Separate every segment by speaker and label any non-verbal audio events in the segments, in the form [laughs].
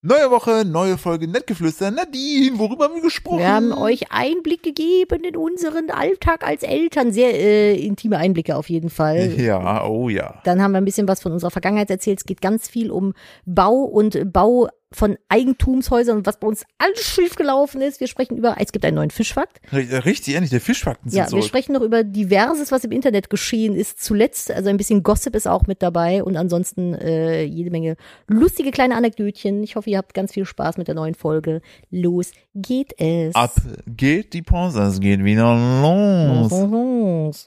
Speaker 1: Neue Woche, neue Folge Nettgeflüster. Nadine, worüber haben wir gesprochen?
Speaker 2: Wir haben euch Einblick gegeben in unseren Alltag als Eltern. Sehr äh, intime Einblicke auf jeden Fall.
Speaker 1: Ja, oh ja.
Speaker 2: Dann haben wir ein bisschen was von unserer Vergangenheit erzählt. Es geht ganz viel um Bau und Bau von Eigentumshäusern und was bei uns alles schief gelaufen ist. Wir sprechen über, es gibt einen neuen Fischfakt.
Speaker 1: Richtig, ehrlich, der Fischfakten sind
Speaker 2: Ja, wir
Speaker 1: so.
Speaker 2: sprechen noch über diverses, was im Internet geschehen ist. Zuletzt, also ein bisschen Gossip ist auch mit dabei und ansonsten äh, jede Menge lustige kleine Anekdötchen. Ich hoffe, ihr habt ganz viel Spaß mit der neuen Folge. Los geht es.
Speaker 1: Ab geht die Pause, es geht wieder los.
Speaker 2: Los.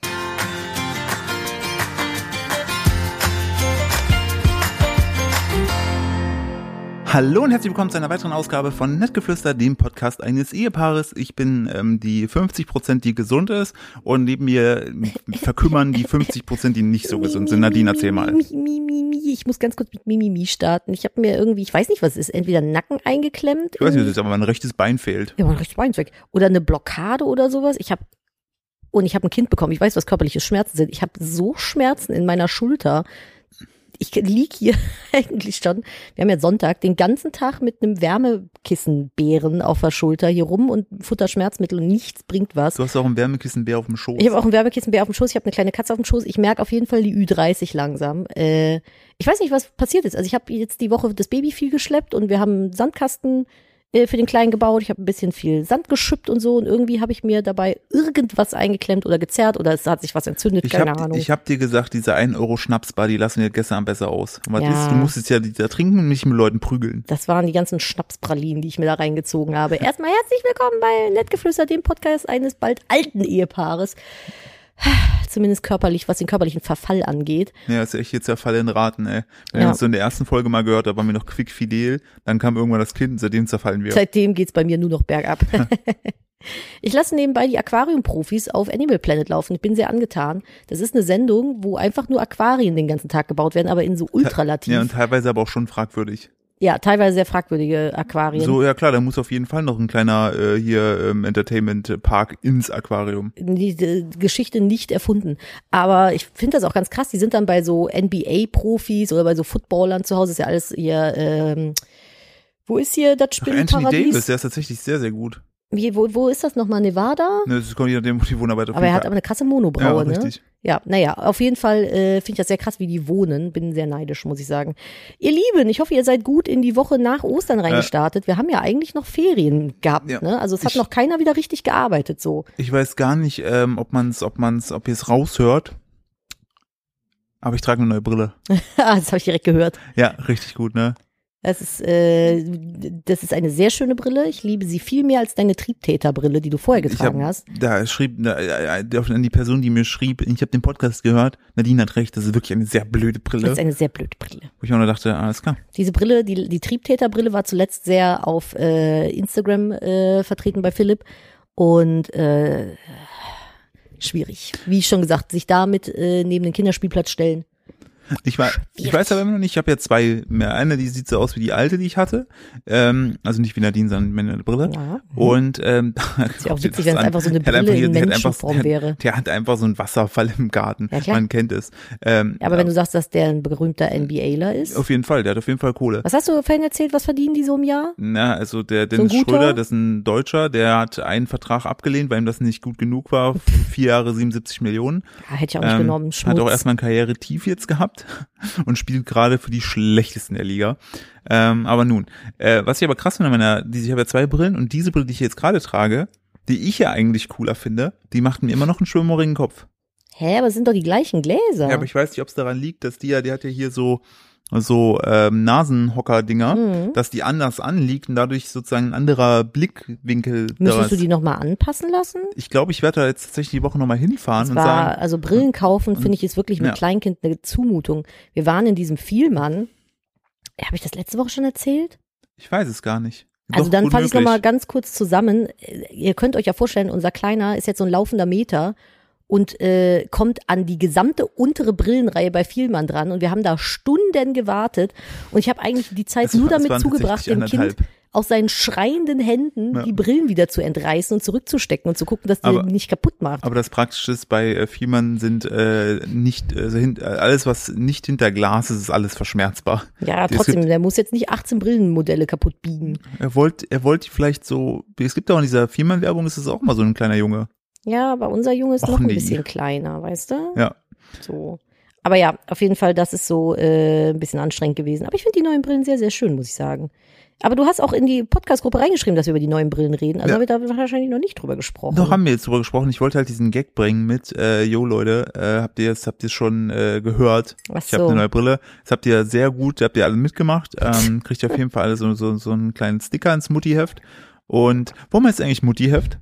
Speaker 1: Hallo und herzlich willkommen zu einer weiteren Ausgabe von Nettgeflüster, dem Podcast eines Ehepaares. Ich bin ähm, die 50 Prozent, die gesund ist und neben mir verkümmern die 50 Prozent, die nicht so gesund sind. Nadine, erzähl mal.
Speaker 2: Ich muss ganz kurz mit Mimimi starten. Ich habe mir irgendwie, ich weiß nicht, was es ist, entweder Nacken eingeklemmt.
Speaker 1: Ich weiß nicht, was ist, aber mein rechtes Bein fehlt.
Speaker 2: Ja, mein rechtes Bein ist weg. Oder eine Blockade oder sowas. Ich habe und ich habe ein Kind bekommen. Ich weiß, was körperliche Schmerzen sind. Ich habe so Schmerzen in meiner Schulter. Ich lieg hier [laughs] eigentlich schon. Wir haben ja Sonntag den ganzen Tag mit einem Wärmekissenbären auf der Schulter hier rum und Futterschmerzmittel und nichts bringt was.
Speaker 1: Du hast auch einen Wärmekissenbär auf dem Schoß.
Speaker 2: Ich habe auch einen Wärmekissenbär auf dem Schoß, ich habe eine kleine Katze auf dem Schoß. Ich merke auf jeden Fall die Ü30 langsam. Äh, ich weiß nicht, was passiert ist. Also ich habe jetzt die Woche das Baby viel geschleppt und wir haben einen Sandkasten für den Kleinen gebaut. Ich habe ein bisschen viel Sand geschüppt und so und irgendwie habe ich mir dabei irgendwas eingeklemmt oder gezerrt oder es hat sich was entzündet,
Speaker 1: Ich
Speaker 2: keine
Speaker 1: hab,
Speaker 2: Ahnung.
Speaker 1: ich hab dir gesagt, diese 1 Euro Schnapsbar, die lassen wir gestern besser aus. Und was
Speaker 2: Ja.
Speaker 1: ist, du musstest ja die da trinken und nicht mit Leuten prügeln.
Speaker 2: das waren die ganzen Schnapspralinen, die ich mir da reingezogen habe. Erstmal herzlich willkommen bei Nettgeflüster, dem Podcast eines bald alten Ehepaares. Zumindest körperlich, was den körperlichen Verfall angeht.
Speaker 1: Ja, ist echt jetzt der Fall in Raten, ey. Wenn
Speaker 2: Ja.
Speaker 1: ihr uns so in der ersten Folge mal gehört habt, waren wir noch quick fidel, dann kam irgendwann das Kind, seitdem zerfallen wir.
Speaker 2: Seitdem geht's bei mir nur noch bergab. [laughs] Ich lasse nebenbei die Aquariumprofis auf Animal Planet laufen. Ich bin sehr angetan. Das ist eine Sendung, wo einfach nur Aquarien den ganzen Tag gebaut werden, aber in so ultralativ.
Speaker 1: Ja, und teilweise aber auch schon fragwürdig.
Speaker 2: Ja, teilweise sehr fragwürdige Aquarien.
Speaker 1: So, ja klar, da muss auf jeden Fall noch ein kleiner äh, hier ähm, Entertainment-Park ins Aquarium.
Speaker 2: Diese Geschichte nicht erfunden. Aber ich finde das auch ganz krass. Die sind dann bei so NBA-Profis oder bei so Footballern zu Hause. Ist ja alles hier, ähm, wo ist hier das
Speaker 1: Ach, Anthony Davis,
Speaker 2: Spinnenparadies?
Speaker 1: der ist tatsächlich sehr, sehr gut.
Speaker 2: Wie, wo, wo ist das nochmal? Nevada?
Speaker 1: Ne, das kommt je nachdem, wo die wohnen, aber,
Speaker 2: er hat aber eine krasse Monobraue,
Speaker 1: ja,
Speaker 2: ne? Ja, naja, auf jeden Fall äh, finde ich das sehr krass, wie die wohnen. Bin sehr neidisch, muss ich sagen. Ihr Lieben, ich hoffe, ihr seid gut in die Woche nach Ostern reingestartet. Wir haben ja eigentlich noch Ferien gehabt,
Speaker 1: Ja.
Speaker 2: ne? Also es hat
Speaker 1: Ich-
Speaker 2: noch keiner wieder richtig gearbeitet so.
Speaker 1: Ich weiß gar nicht, ähm, ob man's, ob man's, ob ihr es raushört. Aber ich trage eine neue Brille. [laughs]
Speaker 2: Ah, das habe ich direkt gehört.
Speaker 1: Ja, richtig gut, ne?
Speaker 2: Das ist, äh, das ist eine sehr schöne Brille. Ich liebe sie viel mehr als deine Triebtäterbrille, die du vorher getragen
Speaker 1: hab,
Speaker 2: hast.
Speaker 1: da schrieb, da, äh, äh, an die Person, die mir schrieb, ich habe den Podcast gehört, Nadine hat recht, das ist wirklich eine sehr blöde
Speaker 2: Das
Speaker 1: Brille.
Speaker 2: ist eine sehr blöde Brille.
Speaker 1: Wo ich auch nur dachte, alles klar.
Speaker 2: Diese Brille, die, die Triebtäterbrille war zuletzt sehr auf äh, Instagram äh, vertreten bei Philipp und äh, schwierig. Wie schon gesagt, sich damit äh, neben den Kinderspielplatz stellen.
Speaker 1: Ich, war, ich weiß aber immer noch nicht, ich habe ja zwei mehr. Eine, die sieht so aus wie die alte, die ich hatte. Ähm, also nicht wie Nadine, sondern meine Brille.
Speaker 2: Ja.
Speaker 1: Und ähm,
Speaker 2: Ist ja auch witzig, wenn es einfach so eine Brille
Speaker 1: einfach-
Speaker 2: in
Speaker 1: einfach-
Speaker 2: Menschenform [laughs] wäre.
Speaker 1: Der hat einfach so einen Wasserfall im Garten.
Speaker 2: Ja, klar.
Speaker 1: Man kennt es. Ähm,
Speaker 2: aber wenn du sagst, dass der ein berühmter NBAler ist.
Speaker 1: auf jeden Fall, der hat auf jeden Fall Kohle.
Speaker 2: Was hast du vorhin erzählt, was verdienen die so im Jahr?
Speaker 1: Na, also der
Speaker 2: So
Speaker 1: Dennis
Speaker 2: guter?
Speaker 1: Schröder, das ist ein Deutscher, der hat einen Vertrag abgelehnt, weil ihm das nicht gut genug war. [laughs] Vier Jahre 77 Millionen.
Speaker 2: Ja, hätte ich auch nicht
Speaker 1: Ähm,
Speaker 2: genommen. Schmutz.
Speaker 1: Hat auch erstmal ein Karriere-Tief jetzt gehabt [laughs] und spielt gerade für die schlechtesten der Liga. Ähm, aber nun, äh, was ich aber krass finde, an meiner, die, ich habe ja zwei Brillen und diese Brille, die ich jetzt gerade trage, die ich ja eigentlich cooler finde, die macht mir immer noch einen schwimmorigen Kopf.
Speaker 2: Hä, aber es sind doch die gleichen Gläser.
Speaker 1: Ja, aber ich weiß nicht, ob es daran liegt, dass die ja, die hat ja hier so so ähm, Nasenhocker-Dinger,
Speaker 2: Mhm.
Speaker 1: dass die anders anliegt und dadurch sozusagen ein anderer Blickwinkel
Speaker 2: Müsstest du die nochmal anpassen lassen?
Speaker 1: Ich glaube, ich werde da jetzt tatsächlich die Woche nochmal hinfahren
Speaker 2: Es
Speaker 1: und
Speaker 2: war,
Speaker 1: sagen,
Speaker 2: also Brillen kaufen, finde ich, ist wirklich mit
Speaker 1: Ja.
Speaker 2: Kleinkind eine Zumutung. Wir waren in diesem Vielmann. Habe ich das letzte Woche schon erzählt?
Speaker 1: ich weiß es gar nicht.
Speaker 2: Also
Speaker 1: Doch,
Speaker 2: dann fasse ich nochmal ganz kurz zusammen. Ihr könnt euch ja vorstellen, unser Kleiner ist jetzt so ein laufender Meter und äh, kommt an die gesamte untere Brillenreihe bei Vielmann dran und wir haben da Stunden gewartet und ich habe eigentlich die Zeit
Speaker 1: Es
Speaker 2: nur
Speaker 1: war-
Speaker 2: damit zugebracht, dem Kind aus seinen schreienden Händen
Speaker 1: Ja.
Speaker 2: die Brillen wieder zu entreißen und zurückzustecken und zu gucken, dass die
Speaker 1: Aber-
Speaker 2: nicht kaputt macht.
Speaker 1: Aber das Praktische ist, bei äh, Fiemann sind äh, nicht, also hin, äh, alles, was nicht hinter Glas ist, ist alles verschmerzbar.
Speaker 2: ja, trotzdem,
Speaker 1: gibt-
Speaker 2: der muss jetzt nicht 18 Brillenmodelle kaputt biegen.
Speaker 1: Er wollte, er wollte vielleicht so, es gibt auch in dieser Fiemann-Werbung, ist es auch mal so ein kleiner Junge.
Speaker 2: Ja, aber unser Junge ist
Speaker 1: Och,
Speaker 2: noch ein
Speaker 1: nee.
Speaker 2: bisschen kleiner, weißt du?
Speaker 1: Ja.
Speaker 2: So. Aber ja, auf jeden Fall, das ist so äh, ein bisschen anstrengend gewesen. Aber ich finde die neuen Brillen sehr, sehr schön, muss ich sagen. Aber du hast auch in die Podcast-Gruppe reingeschrieben, dass wir über die neuen Brillen reden. Also
Speaker 1: Ja.
Speaker 2: haben wir da wahrscheinlich noch nicht drüber gesprochen.
Speaker 1: Doch haben wir jetzt drüber gesprochen. Ich wollte halt diesen Gag bringen mit, äh, yo Leute, äh, habt ihr jetzt, habt ihr schon äh, gehört?
Speaker 2: Ach
Speaker 1: Ich habe
Speaker 2: so.
Speaker 1: eine neue Brille. Das habt ihr sehr gut, habt ihr alle mitgemacht. Ähm, [laughs] kriegt ihr auf jeden Fall alle so, so, so einen kleinen Sticker ins Muttiheft. Und warum heißt es eigentlich Muttiheft?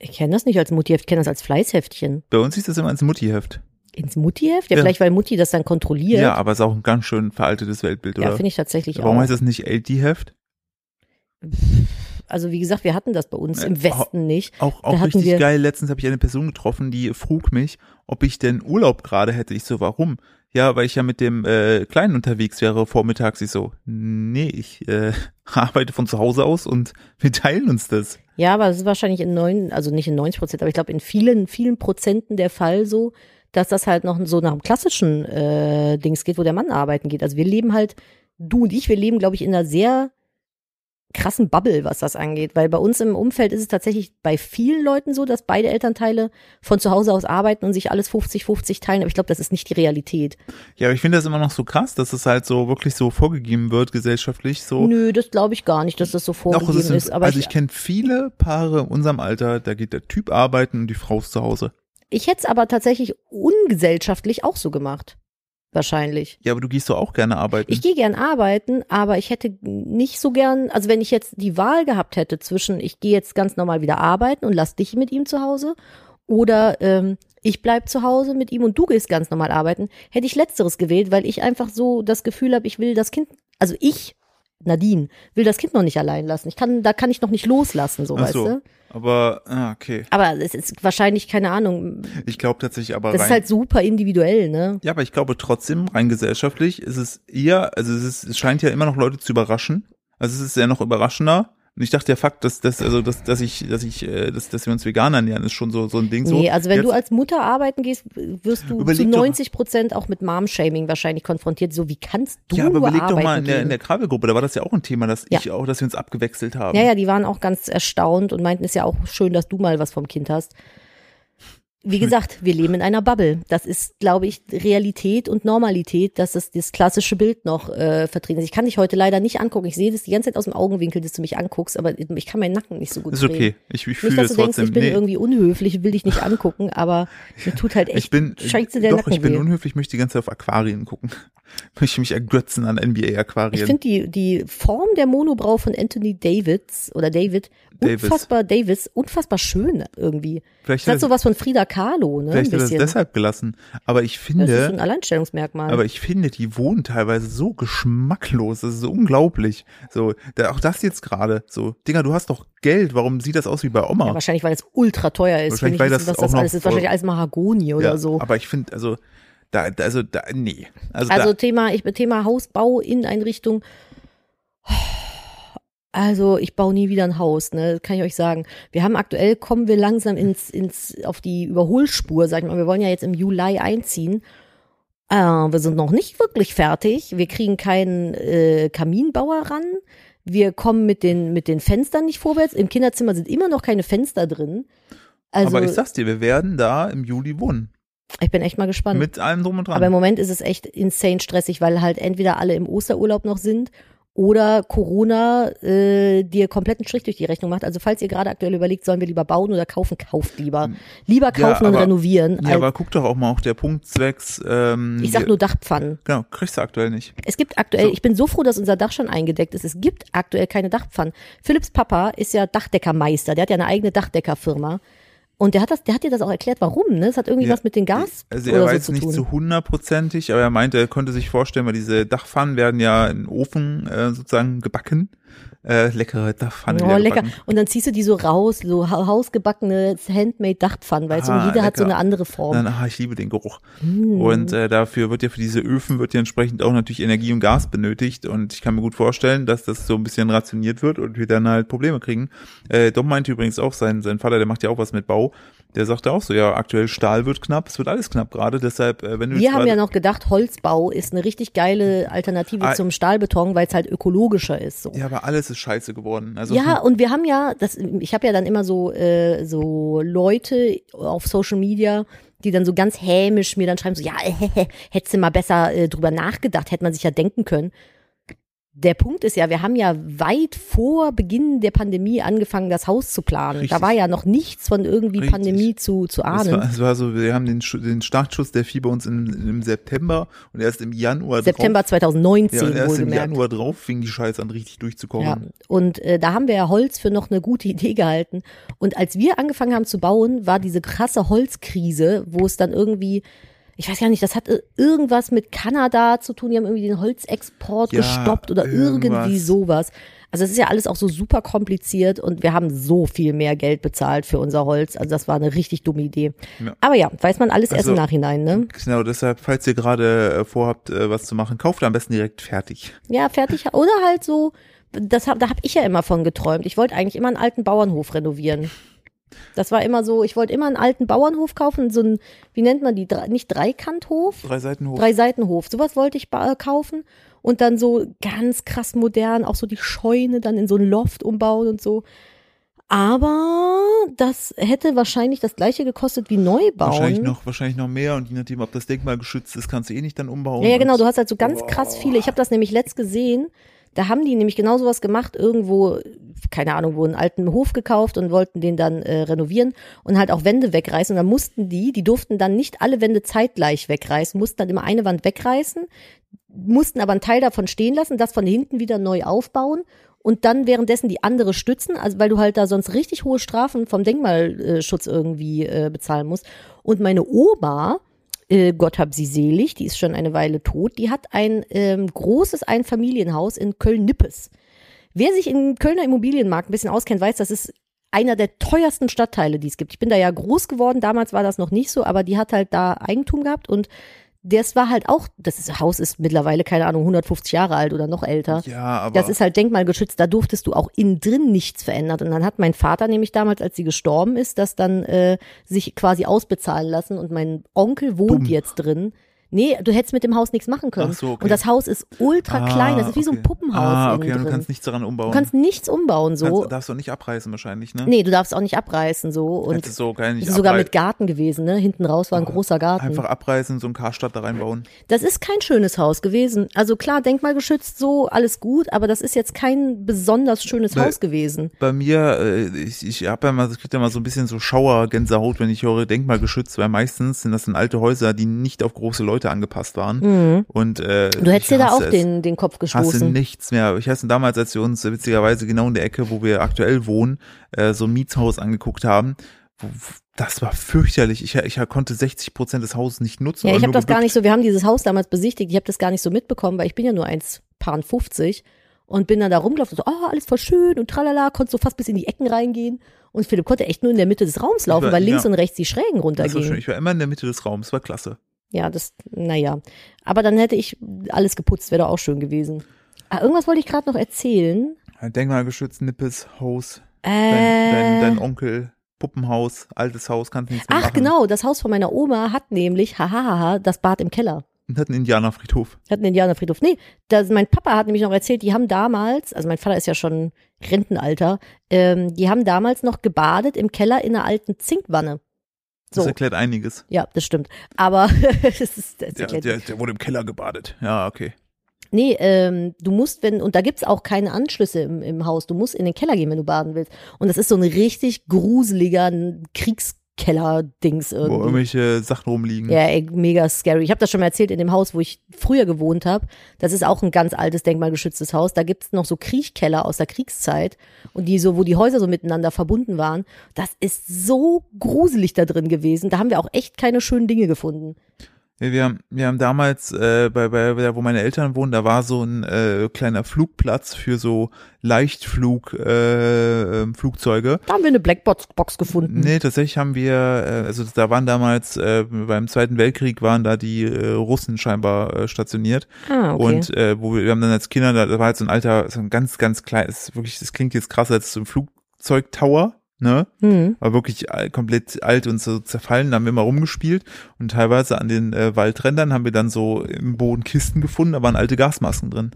Speaker 2: Ich kenne das nicht als Muttiheft, ich kenne das als Fleißheftchen.
Speaker 1: Bei uns hieß das immer ins Muttiheft.
Speaker 2: Ins Muttiheft? Ja,
Speaker 1: Ja.
Speaker 2: vielleicht, weil Mutti das dann kontrolliert.
Speaker 1: Ja, aber es ist auch ein ganz schön veraltetes Weltbild,
Speaker 2: Ja,
Speaker 1: oder?
Speaker 2: finde ich tatsächlich
Speaker 1: Warum
Speaker 2: auch.
Speaker 1: heißt das nicht LD-Heft?
Speaker 2: Also wie gesagt, wir hatten das bei uns im Westen nicht.
Speaker 1: Auch, auch
Speaker 2: hatten
Speaker 1: richtig geil. Letztens habe ich eine Person getroffen, die frug mich, ob ich denn Urlaub gerade hätte. Ich so, warum? Ja, weil ich ja mit dem äh, Kleinen unterwegs wäre vormittags. Ich so, nee, ich äh, [laughs] arbeite von zu Hause aus und [laughs] wir teilen uns das.
Speaker 2: Ja, aber es ist wahrscheinlich in neun, also nicht in 90 Prozent, aber ich glaube in vielen, vielen Prozenten der Fall so, dass das halt noch so nach dem klassischen äh, Dings geht, wo der Mann arbeiten geht. Also wir leben halt, du und ich, wir leben, glaube ich, in einer sehr krassen Bubble, was das angeht. Weil bei uns im Umfeld ist es tatsächlich bei vielen Leuten so, dass beide Elternteile von zu Hause aus arbeiten und sich alles 50-50 teilen. Aber ich glaube, das ist nicht die Realität.
Speaker 1: Ja, aber ich finde das immer noch so krass, dass es halt so wirklich so vorgegeben wird gesellschaftlich. So,
Speaker 2: Nö, das glaube ich gar nicht, dass das so
Speaker 1: Doch,
Speaker 2: vorgegeben
Speaker 1: es ist,
Speaker 2: ist. Aber
Speaker 1: also
Speaker 2: ich,
Speaker 1: ich kenne viele Paare in unserem Alter, da geht der Typ arbeiten und die Frau ist zu Hause.
Speaker 2: ich hätte es aber tatsächlich ungesellschaftlich auch so gemacht. Wahrscheinlich.
Speaker 1: Ja, aber du gehst doch auch gerne arbeiten.
Speaker 2: Ich gehe gern arbeiten, aber ich hätte nicht so gern, also wenn ich jetzt die Wahl gehabt hätte zwischen, ich gehe jetzt ganz normal wieder arbeiten und lass dich mit ihm zu Hause oder ähm, ich bleib zu Hause mit ihm und du gehst ganz normal arbeiten, hätte ich letzteres gewählt, weil ich einfach so das Gefühl habe, ich will das Kind, also ich, Nadine, will das Kind noch nicht allein lassen. Ich kann, da kann ich noch nicht loslassen, so
Speaker 1: Ach
Speaker 2: weißt
Speaker 1: so.
Speaker 2: du.
Speaker 1: aber, ah, okay.
Speaker 2: Aber es ist wahrscheinlich, keine Ahnung,
Speaker 1: Ich glaube tatsächlich aber
Speaker 2: das
Speaker 1: rein.
Speaker 2: ist halt super individuell, ne?
Speaker 1: Ja, aber ich glaube trotzdem, rein gesellschaftlich, ist es eher, also es, ist, es scheint ja immer noch Leute zu überraschen. Also es ist ja noch überraschender. Und ich dachte, der Fakt, dass, dass, also, dass, dass ich, dass ich, äh, dass, dass wir uns vegan ernähren, ist schon so, so ein Ding so.
Speaker 2: Nee, also wenn du als Mutter arbeiten gehst, wirst du zu
Speaker 1: doch-
Speaker 2: 90 Prozent auch mit Mom-Shaming wahrscheinlich konfrontiert. So, wie kannst du
Speaker 1: ja, aber überleg doch mal in der, in der Krabbelgruppe, da war das ja auch ein Thema, dass
Speaker 2: Ja.
Speaker 1: ich auch, dass wir uns abgewechselt haben.
Speaker 2: Ja, ja, die waren auch ganz erstaunt und meinten, ist ja auch schön, dass du mal was vom Kind hast. Wie gesagt, wir leben in einer Bubble. Das ist, glaube ich, Realität und Normalität, dass das das klassische Bild noch äh, vertreten ist. Ich kann dich heute leider nicht angucken. Ich sehe das die ganze Zeit aus dem Augenwinkel, dass du mich anguckst, aber ich kann meinen Nacken nicht so gut
Speaker 1: Ist
Speaker 2: drehen.
Speaker 1: okay. Ich, ich fühle das
Speaker 2: du denkst,
Speaker 1: trotzdem.
Speaker 2: ich bin
Speaker 1: Nee,
Speaker 2: irgendwie unhöflich, will dich nicht angucken, aber [laughs] mir tut halt echt
Speaker 1: ich bin,
Speaker 2: scheiße der
Speaker 1: doch,
Speaker 2: Nacken
Speaker 1: ich bin
Speaker 2: weh.
Speaker 1: unhöflich, möchte die ganze Zeit auf Aquarien gucken. Möchte mich ergötzen an
Speaker 2: Ich
Speaker 1: NBA-Aquarien.
Speaker 2: finde die, die Form der Monobrau von Anthony Davids oder David
Speaker 1: Davis.
Speaker 2: unfassbar Davis, unfassbar schön irgendwie.
Speaker 1: Vielleicht
Speaker 2: Das hat sowas von Frida Kahlo, ne?
Speaker 1: vielleicht hat es
Speaker 2: bisschen.
Speaker 1: deshalb gelassen. Aber ich
Speaker 2: das ist
Speaker 1: finde,
Speaker 2: ein Alleinstellungsmerkmal.
Speaker 1: Aber ich finde, die wohnen teilweise so geschmacklos. Das ist so unglaublich. So, da, auch das jetzt gerade. So, Dinger, du hast doch Geld. Warum sieht das aus wie bei Oma?
Speaker 2: ja, wahrscheinlich, weil es ultra teuer ist.
Speaker 1: Wahrscheinlich, weil
Speaker 2: nicht wissen,
Speaker 1: das
Speaker 2: was das
Speaker 1: auch noch
Speaker 2: alles ist. Wahrscheinlich alles Mahagoni oder
Speaker 1: Ja,
Speaker 2: so.
Speaker 1: Aber ich finde, also, da, da, also, da, nee. Also,
Speaker 2: Also
Speaker 1: da,
Speaker 2: Thema, ich Thema Hausbau, Inneneinrichtung. Also ich baue nie wieder ein Haus, ne? Das kann ich euch sagen. Wir haben aktuell, kommen wir langsam ins, ins, auf die Überholspur, sag ich mal. Wir wollen ja jetzt im Juli einziehen. Äh, wir sind noch nicht wirklich fertig. Wir kriegen keinen äh, Kaminbauer ran. Wir kommen mit den, mit den Fenstern nicht vorwärts. Im Kinderzimmer sind immer noch keine Fenster drin. Also
Speaker 1: aber ich sag's dir, wir werden da im Juli wohnen.
Speaker 2: Ich bin echt mal gespannt.
Speaker 1: Mit allem drum und dran.
Speaker 2: Aber im Moment ist es echt insane stressig, weil halt entweder alle im Osterurlaub noch sind oder Corona äh, dir kompletten Strich durch die Rechnung macht. Also falls ihr gerade aktuell überlegt, sollen wir lieber bauen oder kaufen, kauft lieber. Lieber
Speaker 1: Ja,
Speaker 2: kaufen und
Speaker 1: aber-
Speaker 2: renovieren.
Speaker 1: ja, aber guck doch auch mal auf der Punkt zwecks, ähm,
Speaker 2: ich sag nur Dachpfannen.
Speaker 1: Genau, kriegst du aktuell nicht.
Speaker 2: Es gibt aktuell,
Speaker 1: So.
Speaker 2: ich bin so froh, dass unser Dach schon eingedeckt ist. Es gibt aktuell keine Dachpfannen. Philipps Papa ist ja Dachdeckermeister. Der hat ja eine eigene Dachdeckerfirma. Und der hat das, der hat dir das auch erklärt, warum, ne? Das hat irgendwie
Speaker 1: Ja,
Speaker 2: was mit den Gas
Speaker 1: Also er weiß
Speaker 2: so
Speaker 1: nicht zu hundertprozentig, aber er meinte, er konnte sich vorstellen, weil diese Dachpfannen werden ja in Ofen äh, sozusagen gebacken Äh, leckere Dachpfanne.
Speaker 2: Oh, lecker. Und dann ziehst du die so raus, so hausgebackene Handmade Dachpfannen, weißt du, und
Speaker 1: Ah,
Speaker 2: jeder hat so
Speaker 1: lecker.
Speaker 2: eine andere Form.
Speaker 1: Dann, ah, ich liebe den Geruch.
Speaker 2: Mm.
Speaker 1: Und äh, dafür wird ja für diese Öfen wird ja entsprechend auch natürlich Energie und Gas benötigt. Und ich kann mir gut vorstellen, dass das so ein bisschen rationiert wird und wir dann halt Probleme kriegen. Äh, Dom meinte übrigens auch, sein, sein Vater, der macht ja auch was mit Bau, der sagte auch so, ja, aktuell Stahl wird knapp, es wird alles knapp gerade. Deshalb, äh, wenn du
Speaker 2: Wir haben ja noch gedacht, Holzbau ist eine richtig geile Alternative
Speaker 1: Ah.
Speaker 2: zum Stahlbeton, weil es halt ökologischer ist. So.
Speaker 1: Ja, aber alles ist scheiße geworden. Also
Speaker 2: Ja, und wir haben ja, das, ich habe ja dann immer so, äh, so Leute auf Social Media, die dann so ganz hämisch mir dann schreiben, so, ja, äh, [laughs] hättest du mal besser äh, drüber nachgedacht, hätte man sich ja denken können. Der Punkt ist ja, wir haben ja weit vor Beginn der Pandemie angefangen, das Haus zu planen.
Speaker 1: Richtig.
Speaker 2: Da war ja noch nichts von irgendwie
Speaker 1: Richtig.
Speaker 2: Pandemie zu, zu
Speaker 1: Es
Speaker 2: ahnen.
Speaker 1: war, es war so, wir haben den, den Startschuss der bei uns im, im September und erst im Januar
Speaker 2: September
Speaker 1: drauf,
Speaker 2: 2019
Speaker 1: ja, und erst im. Januar drauf fing die Scheiße an richtig durchzukommen.
Speaker 2: Ja, und äh, da haben wir ja Holz für noch eine gute [laughs] Idee gehalten. Und als wir angefangen haben zu bauen, war diese krasse Holzkrise, wo es dann irgendwie, ich weiß gar nicht, das hat irgendwas mit Kanada zu tun, die haben irgendwie den Holzexport
Speaker 1: Ja,
Speaker 2: gestoppt oder irgendwie
Speaker 1: irgendwas.
Speaker 2: sowas. Also es ist ja alles auch so super kompliziert und wir haben so viel mehr Geld bezahlt für unser Holz. Also das war eine richtig dumme Idee.
Speaker 1: Ja.
Speaker 2: Aber ja, weiß man alles erst
Speaker 1: Also-
Speaker 2: im Nachhinein, ne?
Speaker 1: Genau, deshalb, falls ihr gerade äh, vorhabt, äh, was zu machen, kauft am besten direkt fertig.
Speaker 2: Ja, fertig. Oder halt so, das hab, da habe ich ja immer von geträumt. Ich wollte eigentlich immer einen alten Bauernhof renovieren. Das war immer so, ich wollte immer einen alten Bauernhof kaufen, so ein, wie nennt man die, nicht Dreikanthof?
Speaker 1: Drei Seiten hoch.
Speaker 2: Drei Seitenhof. Sowas wollte ich äh, kaufen und dann so ganz krass modern, auch so die Scheune dann in so ein Loft umbauen und so. Aber das hätte wahrscheinlich das gleiche gekostet wie Neubauen.
Speaker 1: Wahrscheinlich noch, wahrscheinlich noch mehr und je nachdem, ob das Denkmal geschützt ist, kannst du eh nicht dann umbauen.
Speaker 2: Ja, ja, genau, du hast halt so ganz krass viele. Ich habe das nämlich letzt gesehen. Da haben die nämlich genau sowas gemacht, irgendwo, keine Ahnung, wo einen alten Hof gekauft und wollten den dann äh, renovieren und halt auch Wände wegreißen. Und dann mussten die, die durften dann nicht alle Wände zeitgleich wegreißen, mussten dann immer eine Wand wegreißen, mussten aber einen Teil davon stehen lassen, das von hinten wieder neu aufbauen und dann währenddessen die andere stützen, also weil du halt da sonst richtig hohe Strafen vom Denkmalschutz irgendwie äh, bezahlen musst. Und meine Oma, äh, Gott hab sie selig, die ist schon eine Weile tot, die hat ein ähm, großes Einfamilienhaus in Köln-Nippes. Wer sich im Kölner Immobilienmarkt ein bisschen auskennt, weiß, das ist einer der teuersten Stadtteile, die es gibt. Ich bin da ja groß geworden, damals war das noch nicht so, aber die hat halt da Eigentum gehabt und das war halt auch, das ist, Haus ist mittlerweile, keine Ahnung, 150 Jahre alt oder noch älter.
Speaker 1: Ja, aber.
Speaker 2: Das ist halt denkmalgeschützt, da durftest du auch innen drin nichts verändern. Und dann hat mein Vater nämlich damals, als sie gestorben ist, das dann äh, sich quasi ausbezahlen lassen und mein Onkel wohnt
Speaker 1: Dumm.
Speaker 2: jetzt drin. Nee, du hättest mit dem Haus nichts machen können.
Speaker 1: Ach so, okay.
Speaker 2: Und das Haus ist ultra klein, das ist wie so ein
Speaker 1: okay.
Speaker 2: Puppenhaus
Speaker 1: Ah, okay, und
Speaker 2: drin.
Speaker 1: du kannst nichts daran umbauen.
Speaker 2: Du kannst nichts umbauen so.
Speaker 1: Kannst, darfst du auch nicht abreißen wahrscheinlich, ne?
Speaker 2: nee, du darfst auch nicht abreißen so. Und
Speaker 1: Hättest so gar nicht
Speaker 2: es ist sogar mit Garten gewesen, ne? Hinten raus war ein großer Garten.
Speaker 1: Einfach abreißen, so ein Karstadt da reinbauen.
Speaker 2: Das ist kein schönes Haus gewesen. Also klar, denkmalgeschützt so, alles gut, aber das ist jetzt kein besonders schönes
Speaker 1: Weil-
Speaker 2: Haus gewesen.
Speaker 1: Bei mir, äh, ich, ich habe ja mal, ich krieg ja mal so ein bisschen so Schauergänsehaut, wenn ich höre Denkmalgeschützt, weil meistens sind das dann alte Häuser, die nicht auf große Leute angepasst waren. Und äh,
Speaker 2: Mhm. Du hättest dir da
Speaker 1: hasse
Speaker 2: auch
Speaker 1: es.
Speaker 2: den, den Kopf
Speaker 1: hasse
Speaker 2: gestoßen.
Speaker 1: nichts mehr. Ich hasse damals, als wir uns witzigerweise genau in der Ecke, wo wir aktuell wohnen, äh, so ein Mietshaus angeguckt haben. Das war fürchterlich. Ich, ich konnte 60 Prozent des Hauses nicht nutzen.
Speaker 2: Ja, ich habe das gar nicht so, wir haben dieses Haus damals besichtigt, ich habe das gar nicht so mitbekommen, weil ich bin ja nur 1,50 und bin dann da rumgelaufen und so, oh, alles voll schön und tralala, konnte so fast bis in die Ecken reingehen. Und Philipp konnte echt nur in der Mitte des Raums laufen,
Speaker 1: war-
Speaker 2: weil links
Speaker 1: ja.
Speaker 2: und rechts die Schrägen
Speaker 1: Das war schön. Ich war immer in der Mitte des Raums, war klasse.
Speaker 2: Ja, das, naja. Aber dann hätte ich alles geputzt, wäre doch auch schön gewesen. Ah, irgendwas wollte ich gerade noch erzählen.
Speaker 1: Denkmalgeschützt, Nippes, Haus,
Speaker 2: Äh,
Speaker 1: dein, dein, dein Onkel, Puppenhaus, altes Haus, kannst nichts mehr
Speaker 2: ach
Speaker 1: machen.
Speaker 2: genau, das Haus von meiner Oma hat nämlich, hahaha, das Bad im Keller.
Speaker 1: Und hat einen Indianerfriedhof.
Speaker 2: Hat einen Indianerfriedhof. Nee, das, mein Papa hat nämlich noch erzählt, die haben damals, also mein Vater ist ja schon Rentenalter, ähm, die haben damals noch gebadet im Keller in einer alten Zinkwanne.
Speaker 1: Das
Speaker 2: So,
Speaker 1: erklärt einiges.
Speaker 2: ja, das stimmt. Aber [laughs] das ist, das
Speaker 1: Der,
Speaker 2: erklärt
Speaker 1: der, der wurde im Keller gebadet. Ja, okay.
Speaker 2: Nee, ähm, du musst, wenn, und da gibt's auch keine Anschlüsse im, im Haus, du musst in den Keller gehen, wenn du baden willst. Und das ist so ein richtig gruseliger Kriegskeller-Dings
Speaker 1: Wo
Speaker 2: irgendwie.
Speaker 1: irgendwelche Sachen rumliegen.
Speaker 2: Ja, ey, mega scary. Ich habe das schon mal erzählt in dem Haus, wo ich früher gewohnt habe. Das ist auch ein ganz altes, denkmalgeschütztes Haus. Da gibt's noch so Kriechkeller aus der Kriegszeit und die so, wo die Häuser so miteinander verbunden waren. Das ist so gruselig da drin gewesen. Da haben wir auch echt keine schönen Dinge gefunden.
Speaker 1: Wir haben, wir haben damals äh, bei, bei wo meine Eltern wohnen, da war so ein äh, kleiner Flugplatz für so Leichtflug äh, ähm, Flugzeuge.
Speaker 2: Da haben wir eine Blackbox Box gefunden.
Speaker 1: Nee, tatsächlich haben wir, äh, also da waren damals äh, beim Zweiten Weltkrieg waren da die äh, Russen scheinbar äh, stationiert
Speaker 2: Ah, okay.
Speaker 1: und äh, wo wir, wir haben dann als Kinder, da, da war halt so ein alter, so ein ganz ganz kleines, wirklich, das klingt jetzt krasser als so ein Flugzeugtower, ne?
Speaker 2: hm.
Speaker 1: war wirklich all, komplett alt und so zerfallen. Da haben wir mal rumgespielt und teilweise an den äh, Waldrändern haben wir dann so im Boden Kisten gefunden, da waren alte Gasmasken drin.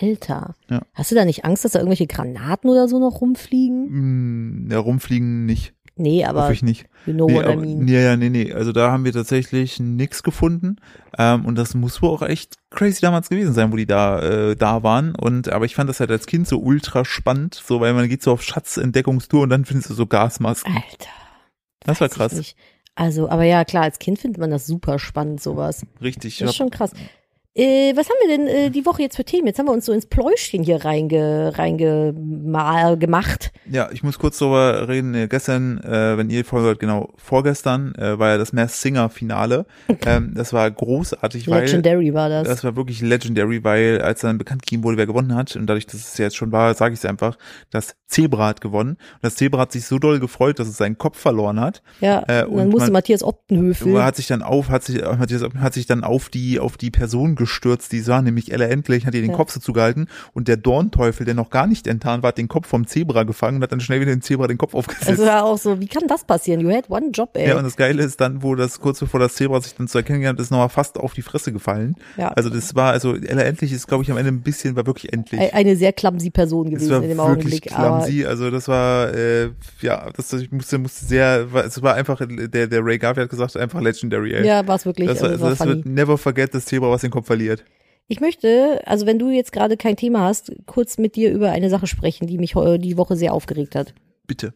Speaker 2: Alter.
Speaker 1: Ja.
Speaker 2: Hast du da nicht Angst, dass da irgendwelche Granaten oder so noch rumfliegen?
Speaker 1: Hm, ja, rumfliegen nicht,
Speaker 2: Nee, aber
Speaker 1: hoffe ich nicht.
Speaker 2: you know
Speaker 1: nee,
Speaker 2: what I mean.
Speaker 1: ja, ja, nee, nee. Also da haben wir tatsächlich nix gefunden. Ähm, und das muss wohl auch echt crazy damals gewesen sein, wo die da äh, da waren. Und aber ich fand das halt als Kind so ultra spannend, so weil man geht so auf Schatzentdeckungstour und dann findest du so Gasmasken.
Speaker 2: Alter.
Speaker 1: Das war krass.
Speaker 2: Also, aber ja, klar, als Kind findet man das super spannend, sowas.
Speaker 1: Richtig.
Speaker 2: Das ist schon krass. Äh, was haben wir denn äh, die Woche jetzt für Themen? Jetzt haben wir uns so ins Pläuschchen hier reinge, reinge mal gemacht.
Speaker 1: Ja, ich muss kurz darüber reden. Äh, Gestern, äh, wenn ihr die Folge hört, genau vorgestern, äh, war ja das Mass Singer Finale. [laughs] ähm, das war großartig, weil
Speaker 2: Legendary war das.
Speaker 1: das war wirklich legendary, weil als dann bekannt gegeben wurde, wer gewonnen hat, und dadurch, dass es jetzt schon war, sage ich es einfach, das Zebra hat gewonnen. Und das Zebra hat sich so doll gefreut, dass es seinen Kopf verloren hat.
Speaker 2: ja,
Speaker 1: äh,
Speaker 2: und dann musste
Speaker 1: man-
Speaker 2: Matthias Optenhöfel.
Speaker 1: Hat sich dann auf, hat sich, hat sich, hat sich dann auf die, auf die Person gestürzt, die sah, nämlich Ella Endlich, hat ihr den
Speaker 2: Ja.
Speaker 1: Kopf so zugehalten und der Dornteufel, der noch gar nicht enttarnt war, hat den Kopf vom Zebra gefangen und hat dann schnell wieder den Zebra den Kopf aufgesetzt.
Speaker 2: Also war auch so, wie kann das passieren? You had one job, ey.
Speaker 1: ja, und das Geile ist dann, wo das kurz bevor das Zebra sich dann zu erkennen hat, ist nochmal fast auf die Fresse gefallen.
Speaker 2: Ja.
Speaker 1: Also das war, also Ella Endlich ist, glaube ich, am Ende ein bisschen, war wirklich endlich.
Speaker 2: Ein- Eine sehr clumsy Person
Speaker 1: Es
Speaker 2: gewesen
Speaker 1: war
Speaker 2: in dem
Speaker 1: wirklich
Speaker 2: Augenblick.
Speaker 1: Clumsy, also das war, äh, ja, das ich musste, musste sehr, war- es war einfach, der, der Ray Garvey hat gesagt, einfach legendary, ey.
Speaker 2: ja, war es wirklich.
Speaker 1: das, war,
Speaker 2: also,
Speaker 1: also
Speaker 2: war
Speaker 1: das wird never forget das Zebra, was den Kopf verliert.
Speaker 2: Ich möchte, also wenn du jetzt gerade kein Thema hast, kurz mit dir über eine Sache sprechen, die mich die Woche sehr aufgeregt hat.
Speaker 1: Bitte.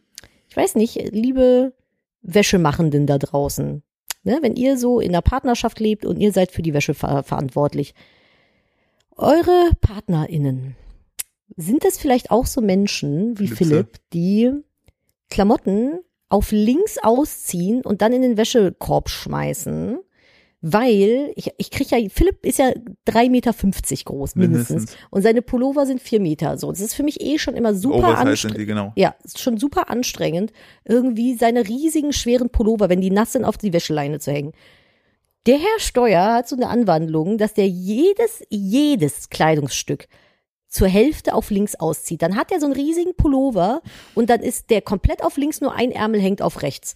Speaker 2: Ich weiß nicht, liebe Wäschemachenden da draußen, ne, wenn ihr so in der Partnerschaft lebt und ihr seid für die Wäsche ver verantwortlich, eure PartnerInnen, sind das vielleicht auch so Menschen wie
Speaker 1: Flipse.
Speaker 2: Philipp, die Klamotten auf links ausziehen und dann in den Wäschekorb schmeißen? Weil, ich, ich krieg ja, Philipp ist ja drei Meter fünfzig groß, mindestens.
Speaker 1: Mindestens.
Speaker 2: Und seine Pullover sind vier Meter. So, das ist für mich eh schon immer super anstrengend.
Speaker 1: genau.
Speaker 2: Ja, ist schon super anstrengend, irgendwie seine riesigen, schweren Pullover, wenn die nass sind, auf die Wäscheleine zu hängen. Der Herr Steuer hat so eine Anwandlung, dass der jedes, jedes Kleidungsstück zur Hälfte auf links auszieht. Dann hat er so einen riesigen Pullover und dann ist der komplett auf links, nur ein Ärmel hängt auf rechts.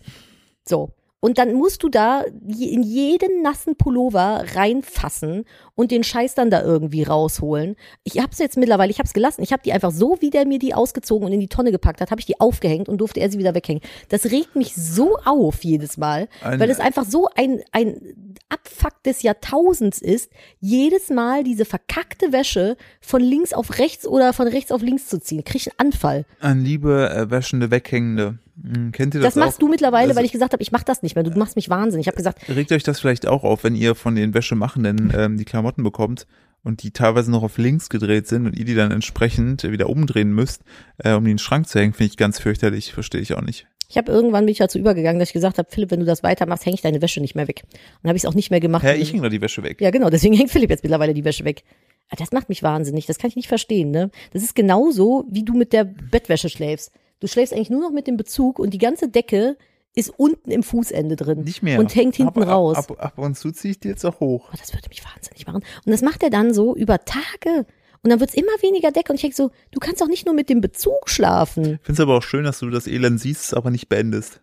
Speaker 2: So. Und dann musst du da in jeden nassen Pullover reinfassen und den Scheiß dann da irgendwie rausholen. Ich hab's jetzt mittlerweile, ich hab's gelassen. Ich habe die einfach so, wie der mir die ausgezogen und in die Tonne gepackt hat, habe ich die aufgehängt und durfte er sie wieder weghängen. Das regt mich so auf jedes Mal,
Speaker 1: Ein-
Speaker 2: weil es einfach so ein, ein Abfuck des Jahrtausends ist, jedes Mal diese verkackte Wäsche von links auf rechts oder von rechts auf links zu ziehen. Krieg ich einen Anfall.
Speaker 1: An liebe äh, wäschende, weghängende. Hm, kennt ihr das,
Speaker 2: Das, machst
Speaker 1: auch?
Speaker 2: du mittlerweile,
Speaker 1: Also-
Speaker 2: weil ich gesagt habe, ich mach das nicht mehr. Du machst mich wahnsinnig. Ich habe gesagt,
Speaker 1: Regt euch das vielleicht auch auf, wenn ihr von den Wäschemachenden [laughs] ähm, die Klamotten bekommt und die teilweise noch auf links gedreht sind und ihr die dann entsprechend wieder umdrehen müsst, äh, um die in den Schrank zu hängen, finde ich ganz fürchterlich, verstehe ich auch nicht.
Speaker 2: ich habe irgendwann bin ich dazu übergegangen, dass ich gesagt habe, Philipp, wenn du das weitermachst, hänge ich deine Wäsche nicht mehr weg. Und habe ich es auch nicht mehr gemacht.
Speaker 1: Hä, ich hänge da die Wäsche weg.
Speaker 2: Ja, genau, deswegen [laughs] hängt Philipp jetzt mittlerweile die Wäsche weg. Ah, Das macht mich wahnsinnig, das kann ich nicht verstehen, ne? Das ist genauso, wie du mit der Bettwäsche schläfst. Du schläfst eigentlich nur noch mit dem Bezug und die ganze Decke ist unten im Fußende drin.
Speaker 1: Nicht mehr.
Speaker 2: Und hängt hinten
Speaker 1: ab,
Speaker 2: raus.
Speaker 1: Ab, ab, ab und zu ziehe ich die jetzt auch hoch.
Speaker 2: Oh, das würde mich wahnsinnig machen. Und das macht er dann so über Tage. Und dann wird's immer weniger Decke. Und ich denke so, du kannst auch nicht nur mit dem Bezug schlafen.
Speaker 1: Ich finde es aber auch schön, dass du das Elend siehst, aber nicht beendest.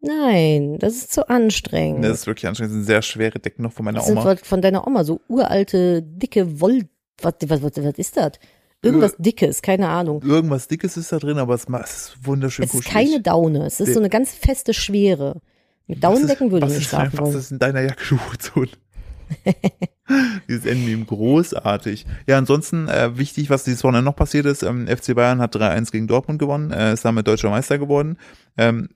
Speaker 2: Nein, das ist zu anstrengend.
Speaker 1: Das ist wirklich anstrengend. Das sind sehr schwere Decken noch von meiner
Speaker 2: das sind
Speaker 1: Oma.
Speaker 2: von- von deiner Oma so uralte, dicke Woll... Was, was, was, was ist das? Irgendwas Dickes, keine Ahnung.
Speaker 1: Irgendwas Dickes ist da drin, aber es ist wunderschön
Speaker 2: Es ist
Speaker 1: kuschelig.
Speaker 2: keine Daune, es ist
Speaker 1: Nee.
Speaker 2: so eine ganz feste Schwere. Mit
Speaker 1: Was
Speaker 2: Daunendecken würde ich
Speaker 1: was
Speaker 2: nicht schlafen
Speaker 1: Was
Speaker 2: wollen.
Speaker 1: ist in deiner Jacke, [laughs] Hurensohn? [laughs] Dieses Endmeme, großartig. Ja, ansonsten äh, wichtig, was dieses Wochenende noch passiert ist, ähm, FC Bayern hat 3-1 gegen Dortmund gewonnen, äh, ist damit deutscher Meister geworden. Ähm,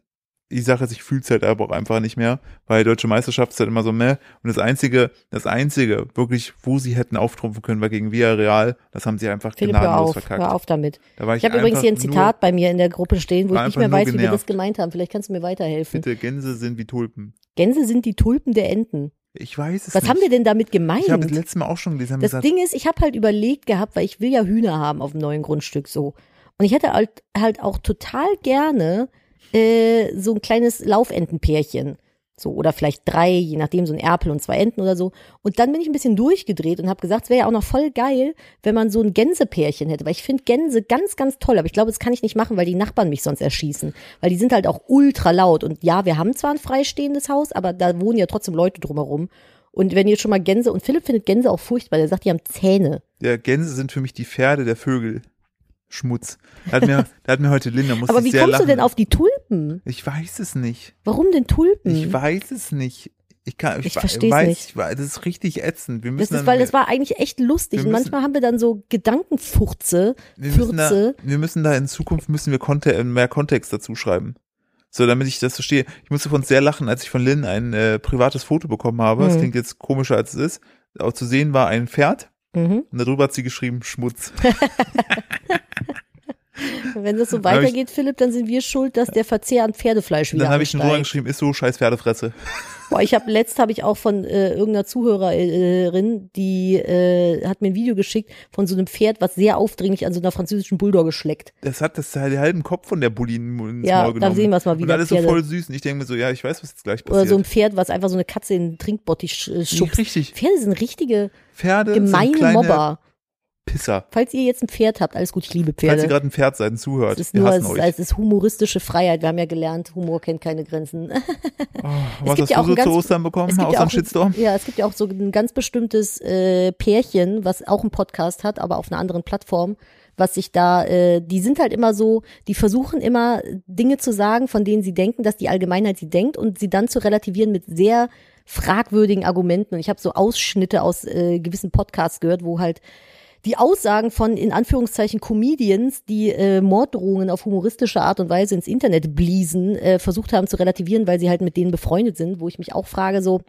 Speaker 1: die Sache ist, ich fühle es halt aber auch einfach nicht mehr, weil deutsche Meisterschaft ist halt immer so mehr. Und das einzige, das einzige, wirklich, wo sie hätten auftrumpfen können, war gegen Villarreal. Das haben sie einfach
Speaker 2: Philipp, hör
Speaker 1: gnadenlos
Speaker 2: auf,
Speaker 1: verkackt.
Speaker 2: hör auf damit.
Speaker 1: Da war
Speaker 2: Ich habe übrigens hier ein Zitat
Speaker 1: Nur,
Speaker 2: bei mir in der Gruppe stehen, wo ich nicht mehr weiß, wie wir das
Speaker 1: genervt.
Speaker 2: gemeint haben. Vielleicht kannst du mir weiterhelfen.
Speaker 1: bitte, Gänse sind wie Tulpen.
Speaker 2: Gänse sind die Tulpen der Enten.
Speaker 1: Ich weiß es
Speaker 2: Was
Speaker 1: nicht.
Speaker 2: haben wir denn damit gemeint?
Speaker 1: Ich habe das letzte Mal auch schon gelesen, haben
Speaker 2: Das
Speaker 1: gesagt,
Speaker 2: Ding ist, ich habe halt überlegt gehabt, weil ich will ja Hühner haben auf dem neuen Grundstück so. Und ich hätte halt, halt auch total gerne äh, so ein kleines Laufentenpärchen. So, oder vielleicht drei, je nachdem, so ein Erpel und zwei Enten oder so. Und dann bin ich ein bisschen durchgedreht und habe gesagt, es wäre ja auch noch voll geil, wenn man so ein Gänsepärchen hätte. Weil ich finde Gänse ganz, ganz toll. Aber ich glaube, das kann ich nicht machen, weil die Nachbarn mich sonst erschießen. Weil die sind halt auch ultra laut. Und ja, wir haben zwar ein freistehendes Haus, aber da wohnen ja trotzdem Leute drumherum. Und wenn ihr schon mal Gänse, und Philipp findet Gänse auch furchtbar, der sagt, die haben Zähne.
Speaker 1: ja, Gänse sind für mich die Pferde der Vögel. Schmutz. Da hat mir, [laughs] da hat mir heute Linda, musste
Speaker 2: Aber wie kommst
Speaker 1: lachen.
Speaker 2: du denn auf die Tulpen?
Speaker 1: Ich weiß es nicht.
Speaker 2: Warum denn Tulpen?
Speaker 1: Ich weiß es nicht. Ich kann, ich,
Speaker 2: Ich
Speaker 1: weiß,
Speaker 2: nicht.
Speaker 1: Ich weiß, das ist richtig ätzend. Wir
Speaker 2: das
Speaker 1: müssen
Speaker 2: ist,
Speaker 1: dann,
Speaker 2: weil das war eigentlich echt lustig.
Speaker 1: wir
Speaker 2: Und
Speaker 1: müssen-
Speaker 2: manchmal haben wir dann so Gedankenfurze,
Speaker 1: wir müssen, da, wir müssen da in Zukunft müssen wir Konte mehr Kontext dazu schreiben. So, damit ich das verstehe. Ich musste von sehr lachen, als ich von Lynn ein äh, privates Foto bekommen habe. Das
Speaker 2: Mhm.
Speaker 1: klingt jetzt komischer als es ist. Auch zu sehen war ein Pferd
Speaker 2: Mhm.
Speaker 1: und darüber hat sie geschrieben Schmutz. [laughs]
Speaker 2: Wenn das so
Speaker 1: ich-
Speaker 2: weitergeht, Philipp, dann sind wir schuld, dass der Verzehr an Pferdefleisch
Speaker 1: Und
Speaker 2: wieder
Speaker 1: dann habe ich nur
Speaker 2: ansteigt.
Speaker 1: geschrieben, ist so scheiß Pferdefresse.
Speaker 2: Boah, ich habe letzt habe ich auch von äh, irgendeiner Zuhörerin, die äh, hat mir ein Video geschickt von so einem Pferd, was sehr aufdringlich an so einer französischen Bulldogge schleckt.
Speaker 1: Das hat das den halben Kopf von der Bulli ins
Speaker 2: Ja,
Speaker 1: Maul
Speaker 2: da
Speaker 1: genommen.
Speaker 2: sehen wir es mal
Speaker 1: Und
Speaker 2: wieder.
Speaker 1: alles so voll süß. Und ich denke mir so, ja, ich weiß, was jetzt gleich
Speaker 2: Oder
Speaker 1: passiert.
Speaker 2: so ein Pferd, was einfach so eine Katze in den Trinkbottich äh,
Speaker 1: Nicht
Speaker 2: schubst.
Speaker 1: richtig.
Speaker 2: Pferde sind richtige
Speaker 1: Pferde sind
Speaker 2: gemeine
Speaker 1: kleine
Speaker 2: Mobber.
Speaker 1: Pisser.
Speaker 2: Falls ihr jetzt ein Pferd habt, alles gut, ich liebe
Speaker 1: Falls ihr
Speaker 2: Pferde.
Speaker 1: gerade ein Pferd seid und zuhört,
Speaker 2: Es ist
Speaker 1: wir
Speaker 2: nur,
Speaker 1: hassen
Speaker 2: es,
Speaker 1: euch.
Speaker 2: es ist humoristische Freiheit. Wir haben ja gelernt, Humor kennt keine Grenzen. [laughs]
Speaker 1: Oh, was hast
Speaker 2: ja
Speaker 1: du so
Speaker 2: ganz-
Speaker 1: zu Ostern bekommen, außer
Speaker 2: ja
Speaker 1: Shitstorm?
Speaker 2: Ja, es gibt ja auch so ein ganz bestimmtes äh, Pärchen, was auch einen Podcast hat, aber auf einer anderen Plattform, was sich da, äh, die sind halt immer so, die versuchen immer Dinge zu sagen, von denen sie denken, dass die Allgemeinheit sie denkt und sie dann zu relativieren mit sehr fragwürdigen Argumenten. Und ich habe so Ausschnitte aus äh, gewissen Podcasts gehört, wo halt die Aussagen von in Anführungszeichen Comedians, die äh, Morddrohungen auf humoristische Art und Weise ins Internet bliesen, äh, versucht haben zu relativieren, weil sie halt mit denen befreundet sind, wo ich mich auch frage, so,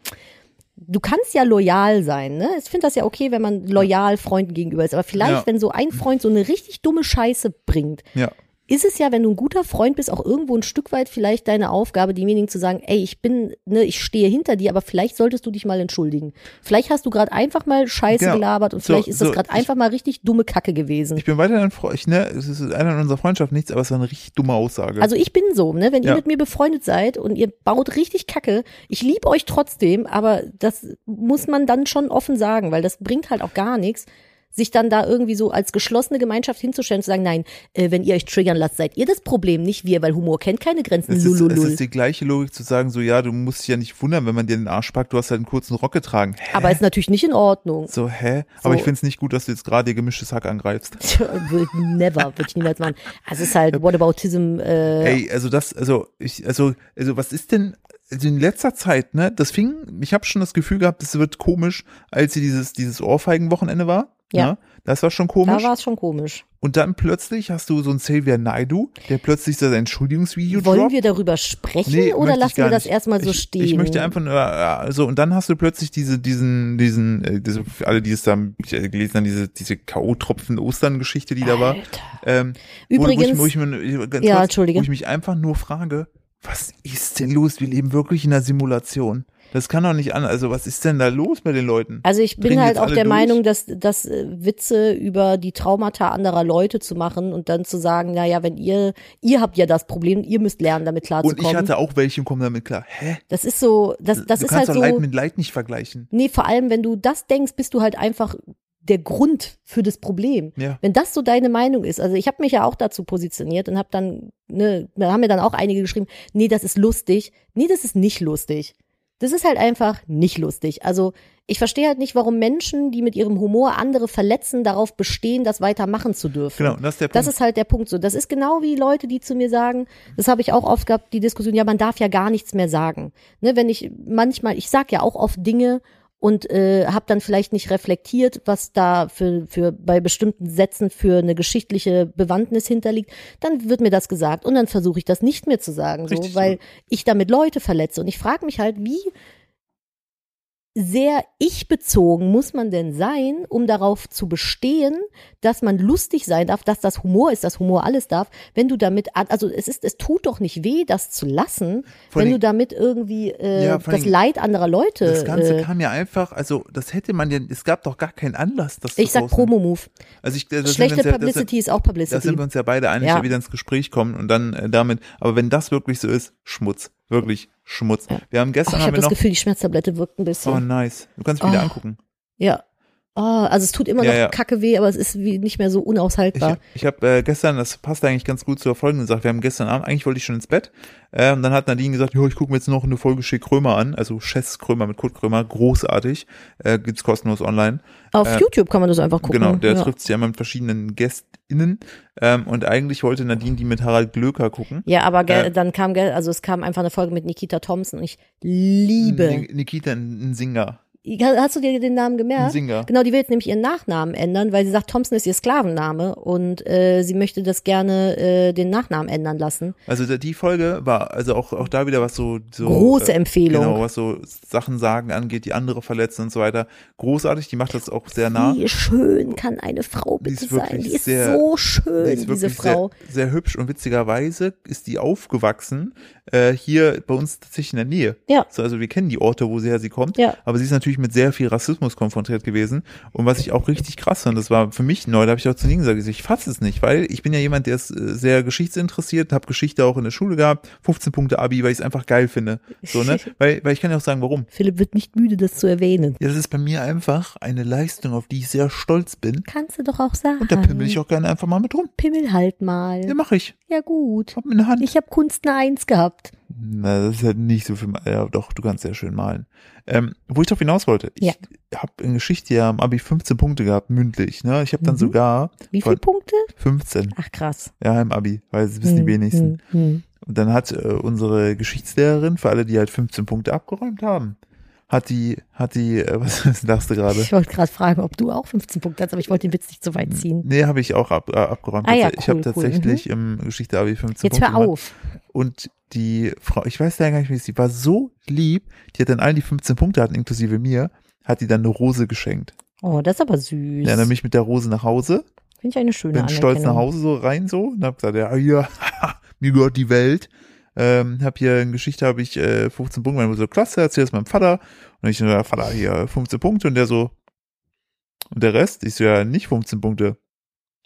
Speaker 2: du kannst ja loyal sein, ne? Ich finde das ja okay, wenn man loyal Freunden gegenüber ist, aber vielleicht,
Speaker 1: Ja.
Speaker 2: wenn so ein Freund so eine richtig dumme Scheiße bringt,
Speaker 1: Ja.
Speaker 2: Ist es ja, wenn du ein guter Freund bist, auch irgendwo ein Stück weit vielleicht deine Aufgabe, demjenigen zu sagen, ey, ich bin, ne, ich stehe hinter dir, aber vielleicht solltest du dich mal entschuldigen. Vielleicht hast du gerade einfach mal Scheiße
Speaker 1: Genau.
Speaker 2: gelabert und
Speaker 1: So,
Speaker 2: vielleicht ist das
Speaker 1: so,
Speaker 2: gerade
Speaker 1: ich-
Speaker 2: einfach mal richtig dumme Kacke gewesen.
Speaker 1: Ich bin weiterhin Freund, ne, es ist einer in unserer Freundschaft nichts, aber es war eine richtig dumme Aussage.
Speaker 2: Also ich bin so, ne, wenn ihr
Speaker 1: Ja.
Speaker 2: mit mir befreundet seid und ihr baut richtig Kacke, ich liebe euch trotzdem, aber das muss man dann schon offen sagen, weil das bringt halt auch gar nichts, sich dann da irgendwie so als geschlossene Gemeinschaft hinzustellen und zu sagen, nein, äh, wenn ihr euch triggern lasst, seid ihr das Problem, nicht wir, weil Humor kennt keine Grenzen.
Speaker 1: es, ist, es ist die gleiche Logik zu sagen, so, ja, du musst dich ja nicht wundern, wenn man dir den Arsch packt, du hast halt einen kurzen Rock getragen. Hä?
Speaker 2: Aber ist natürlich nicht in Ordnung.
Speaker 1: so, hä? Aber
Speaker 2: So.
Speaker 1: ich find's nicht gut, dass du jetzt gerade ihr gemischtes Hack angreifst. [laughs]
Speaker 2: Never, würde ich niemals machen. Also es ist halt Whataboutism, äh,
Speaker 1: Ey, also das, also ich, also, also was ist denn, in letzter Zeit, ne, das fing, ich habe schon das Gefühl gehabt, es wird komisch, als sie dieses, dieses Ohrfeigenwochenende war.
Speaker 2: Ja.
Speaker 1: Ne? Das war schon
Speaker 2: da
Speaker 1: komisch.
Speaker 2: war es schon komisch.
Speaker 1: Und dann plötzlich hast du so einen Xavier Naidu, der plötzlich so sein Entschuldigungsvideo
Speaker 2: Wollen
Speaker 1: droppt.
Speaker 2: wir darüber sprechen
Speaker 1: Nee,
Speaker 2: oder lassen wir das erstmal so
Speaker 1: ich,
Speaker 2: stehen?
Speaker 1: Ich möchte einfach nur, also und dann hast du plötzlich diese, diesen, diesen, äh, diese, alle, die es da äh, gelesen haben, diese, diese K.O.-Tropfen Ostern-Geschichte, die da war.
Speaker 2: Alter.
Speaker 1: Ähm,
Speaker 2: Übrigens,
Speaker 1: wo, wo, ich, wo, ich, mir- ganz
Speaker 2: Ja,
Speaker 1: kurz,
Speaker 2: Entschuldige.
Speaker 1: wo ich mich einfach nur frage, was ist denn los? Wir leben wirklich in einer Simulation. Das kann doch nicht an. Also was ist denn da los mit den Leuten?
Speaker 2: Also ich bin halt auch der
Speaker 1: durch?
Speaker 2: Meinung, dass, dass äh, Witze über die Traumata anderer Leute zu machen und dann zu sagen, na ja, wenn ihr, ihr habt ja das Problem, ihr müsst lernen, damit
Speaker 1: Und
Speaker 2: klarzukommen.
Speaker 1: ich hatte auch welche und komme damit klar. Hä?
Speaker 2: das ist so, das, das
Speaker 1: du
Speaker 2: ist
Speaker 1: kannst
Speaker 2: halt
Speaker 1: doch Leid
Speaker 2: so.
Speaker 1: mit Leid nicht vergleichen.
Speaker 2: Nee, vor allem, wenn du das denkst, bist du halt einfach der Grund für das Problem.
Speaker 1: Ja.
Speaker 2: Wenn das so deine Meinung ist, also ich habe mich ja auch dazu positioniert und habe dann, ne, da haben mir dann auch einige geschrieben, nee, das ist lustig. Nee, das ist nicht lustig. Das ist halt einfach nicht lustig. Also ich verstehe halt nicht, warum Menschen, die mit ihrem Humor andere verletzen, darauf bestehen, das weitermachen zu dürfen.
Speaker 1: Genau, das ist der Punkt.
Speaker 2: Das ist halt der Punkt so. Das ist genau wie Leute, die zu mir sagen, das habe ich auch oft gehabt, die Diskussion, ja, man darf ja gar nichts mehr sagen. Ne, wenn ich manchmal, ich sag ja auch oft Dinge und äh, habe dann vielleicht nicht reflektiert, was da für, für bei bestimmten Sätzen für eine geschichtliche Bewandtnis hinterliegt, dann wird mir das gesagt und dann versuche ich das nicht mehr zu sagen, so,
Speaker 1: Richtig
Speaker 2: weil ich damit Leute verletze. Und ich frage mich halt, wie sehr ich-bezogen muss man denn sein, um darauf zu bestehen, dass man lustig sein darf, dass das Humor ist, dass Humor alles darf, wenn du damit, also es ist, es tut doch nicht weh, das zu lassen,
Speaker 1: Vor
Speaker 2: wenn
Speaker 1: allem-
Speaker 2: du damit irgendwie äh,
Speaker 1: Ja,
Speaker 2: das
Speaker 1: allem-
Speaker 2: Leid anderer Leute.
Speaker 1: Das Ganze
Speaker 2: äh,
Speaker 1: kam ja einfach, also das hätte man ja, es gab doch gar keinen Anlass, das
Speaker 2: ich
Speaker 1: zu
Speaker 2: sag. Promo-Move.
Speaker 1: Also ich, da wir
Speaker 2: Schlechte
Speaker 1: ja, das
Speaker 2: Publicity ist auch
Speaker 1: Da
Speaker 2: Publicity.
Speaker 1: sind wir uns ja beide einig,
Speaker 2: ja.
Speaker 1: wieder ins Gespräch kommen und dann äh, damit, aber wenn das wirklich so ist, Schmutz. Wirklich Schmutz.
Speaker 2: Ja.
Speaker 1: Wir haben gestern
Speaker 2: ich
Speaker 1: haben
Speaker 2: habe das. Gefühl, die Schmerztablette wirkt ein bisschen.
Speaker 1: Oh nice. Du kannst wieder
Speaker 2: Oh.
Speaker 1: angucken.
Speaker 2: Ja. Oh, also es tut immer
Speaker 1: Ja,
Speaker 2: noch
Speaker 1: ja.
Speaker 2: kacke weh, aber es ist wie nicht mehr so
Speaker 1: Ich,
Speaker 2: unaushaltbar.
Speaker 1: ich habe äh, gestern, das passt eigentlich ganz gut zur folgenden Sache. Wir haben gestern Abend, eigentlich wollte ich schon ins Bett. Äh, und dann hat Nadine gesagt, jo, ich gucke mir jetzt noch eine Folge Schick Krömer an. Also Chess Krömer mit Kurt Krömer. Großartig. Äh, gibt's kostenlos online.
Speaker 2: Auf
Speaker 1: äh,
Speaker 2: YouTube kann man das einfach gucken.
Speaker 1: Genau, der
Speaker 2: ja.
Speaker 1: trifft sich ja mit verschiedenen GästInnen. Ähm, und eigentlich wollte Nadine die mit Harald Glöker gucken.
Speaker 2: Ja, aber
Speaker 1: Äh,
Speaker 2: dann kam, also es kam einfach eine Folge mit Nikita Thompson und ich liebe.
Speaker 1: Ni- Nikita, ein Singer.
Speaker 2: Hast du dir den Namen gemerkt?
Speaker 1: Singer.
Speaker 2: Genau, die will jetzt nämlich ihren Nachnamen ändern, weil sie sagt, Thompson ist ihr Sklavenname und äh, sie möchte das gerne äh, den Nachnamen ändern lassen.
Speaker 1: Also die Folge war, also auch, auch da wieder was so, so
Speaker 2: Große
Speaker 1: äh,
Speaker 2: Empfehlung.
Speaker 1: Genau, was so Sachen sagen angeht, die andere verletzen und so weiter. Großartig, die macht das auch sehr nah.
Speaker 2: Wie schön kann eine Frau
Speaker 1: Die
Speaker 2: bitte
Speaker 1: ist
Speaker 2: sein? Die ist
Speaker 1: sehr-
Speaker 2: so schön,
Speaker 1: Die ist
Speaker 2: diese Frau.
Speaker 1: Sehr, sehr hübsch und witzigerweise ist die aufgewachsen äh, hier bei uns tatsächlich in der Nähe.
Speaker 2: Ja.
Speaker 1: So, also wir kennen die Orte, wo sie her sie kommt.
Speaker 2: Ja.
Speaker 1: Aber sie ist natürlich mit sehr viel Rassismus konfrontiert gewesen. Und was ich auch richtig krass fand, das war für mich neu, da habe ich auch zu Ihnen gesagt, ich fasse es nicht, weil ich bin ja jemand, der ist äh, sehr geschichtsinteressiert, habe Geschichte auch in der Schule gehabt, 15 Punkte Abi, weil ich es einfach geil finde. So, ne? [laughs] weil, weil ich kann ja auch sagen, warum.
Speaker 2: Philipp wird nicht müde, das zu erwähnen.
Speaker 1: Ja, das ist bei mir einfach eine Leistung, auf die ich sehr stolz bin.
Speaker 2: Kannst du doch auch sagen.
Speaker 1: Und da pimmel ich auch gerne einfach mal mit rum.
Speaker 2: Pimmel halt mal.
Speaker 1: Ja, mache ich.
Speaker 2: Ja, gut.
Speaker 1: Hab eine Hand.
Speaker 2: Ich habe Kunst eine Eins gehabt.
Speaker 1: Na, das ist halt nicht so viel. Ja, doch, du kannst sehr schön malen. Ähm, wo ich darauf hinaus wollte, ich
Speaker 2: Ja.
Speaker 1: habe in Geschichte ja am Abi 15 Punkte gehabt, mündlich. Ne? Ich habe dann
Speaker 2: Mhm.
Speaker 1: sogar
Speaker 2: Wie viele Punkte?
Speaker 1: 15,
Speaker 2: Ach krass.
Speaker 1: ja, im Abi, weil es wissen die
Speaker 2: Hm,
Speaker 1: wenigsten.
Speaker 2: hm, hm.
Speaker 1: Und dann hat äh, unsere Geschichtslehrerin, für alle, die halt 15 Punkte abgeräumt haben, hat die, hat die, äh, [laughs] was lachst du gerade?
Speaker 2: Ich wollte gerade fragen, ob du auch 15 Punkte hast, aber ich wollte den Witz nicht so weit ziehen.
Speaker 1: Nee, habe ich auch ab, äh, abgeräumt.
Speaker 2: Ah ja,
Speaker 1: ich habe
Speaker 2: cool, cool,
Speaker 1: tatsächlich im Geschichte Abi 15
Speaker 2: Jetzt
Speaker 1: Punkte
Speaker 2: hör
Speaker 1: gemacht.
Speaker 2: auf.
Speaker 1: Und die Frau, ich weiß ja gar nicht, wie sie war so lieb, die hat dann allen, die 15 Punkte hatten, inklusive mir, hat die dann eine Rose geschenkt.
Speaker 2: Oh, das ist aber süß.
Speaker 1: Ja, dann bin ich mit der Rose nach Hause,
Speaker 2: Finde ich eine schöne
Speaker 1: bin stolz nach. Hause so rein so und hab gesagt, ja, hier, [laughs] mir gehört die Welt. Ähm, hab hier in Geschichte habe ich äh, 15 Punkte, meine Mutter so, klasse, erzähl das meinem Vater. Und ich so, ja, Vater, hier 15 Punkte und der so, und der Rest? Ich so, ja, nicht 15 Punkte.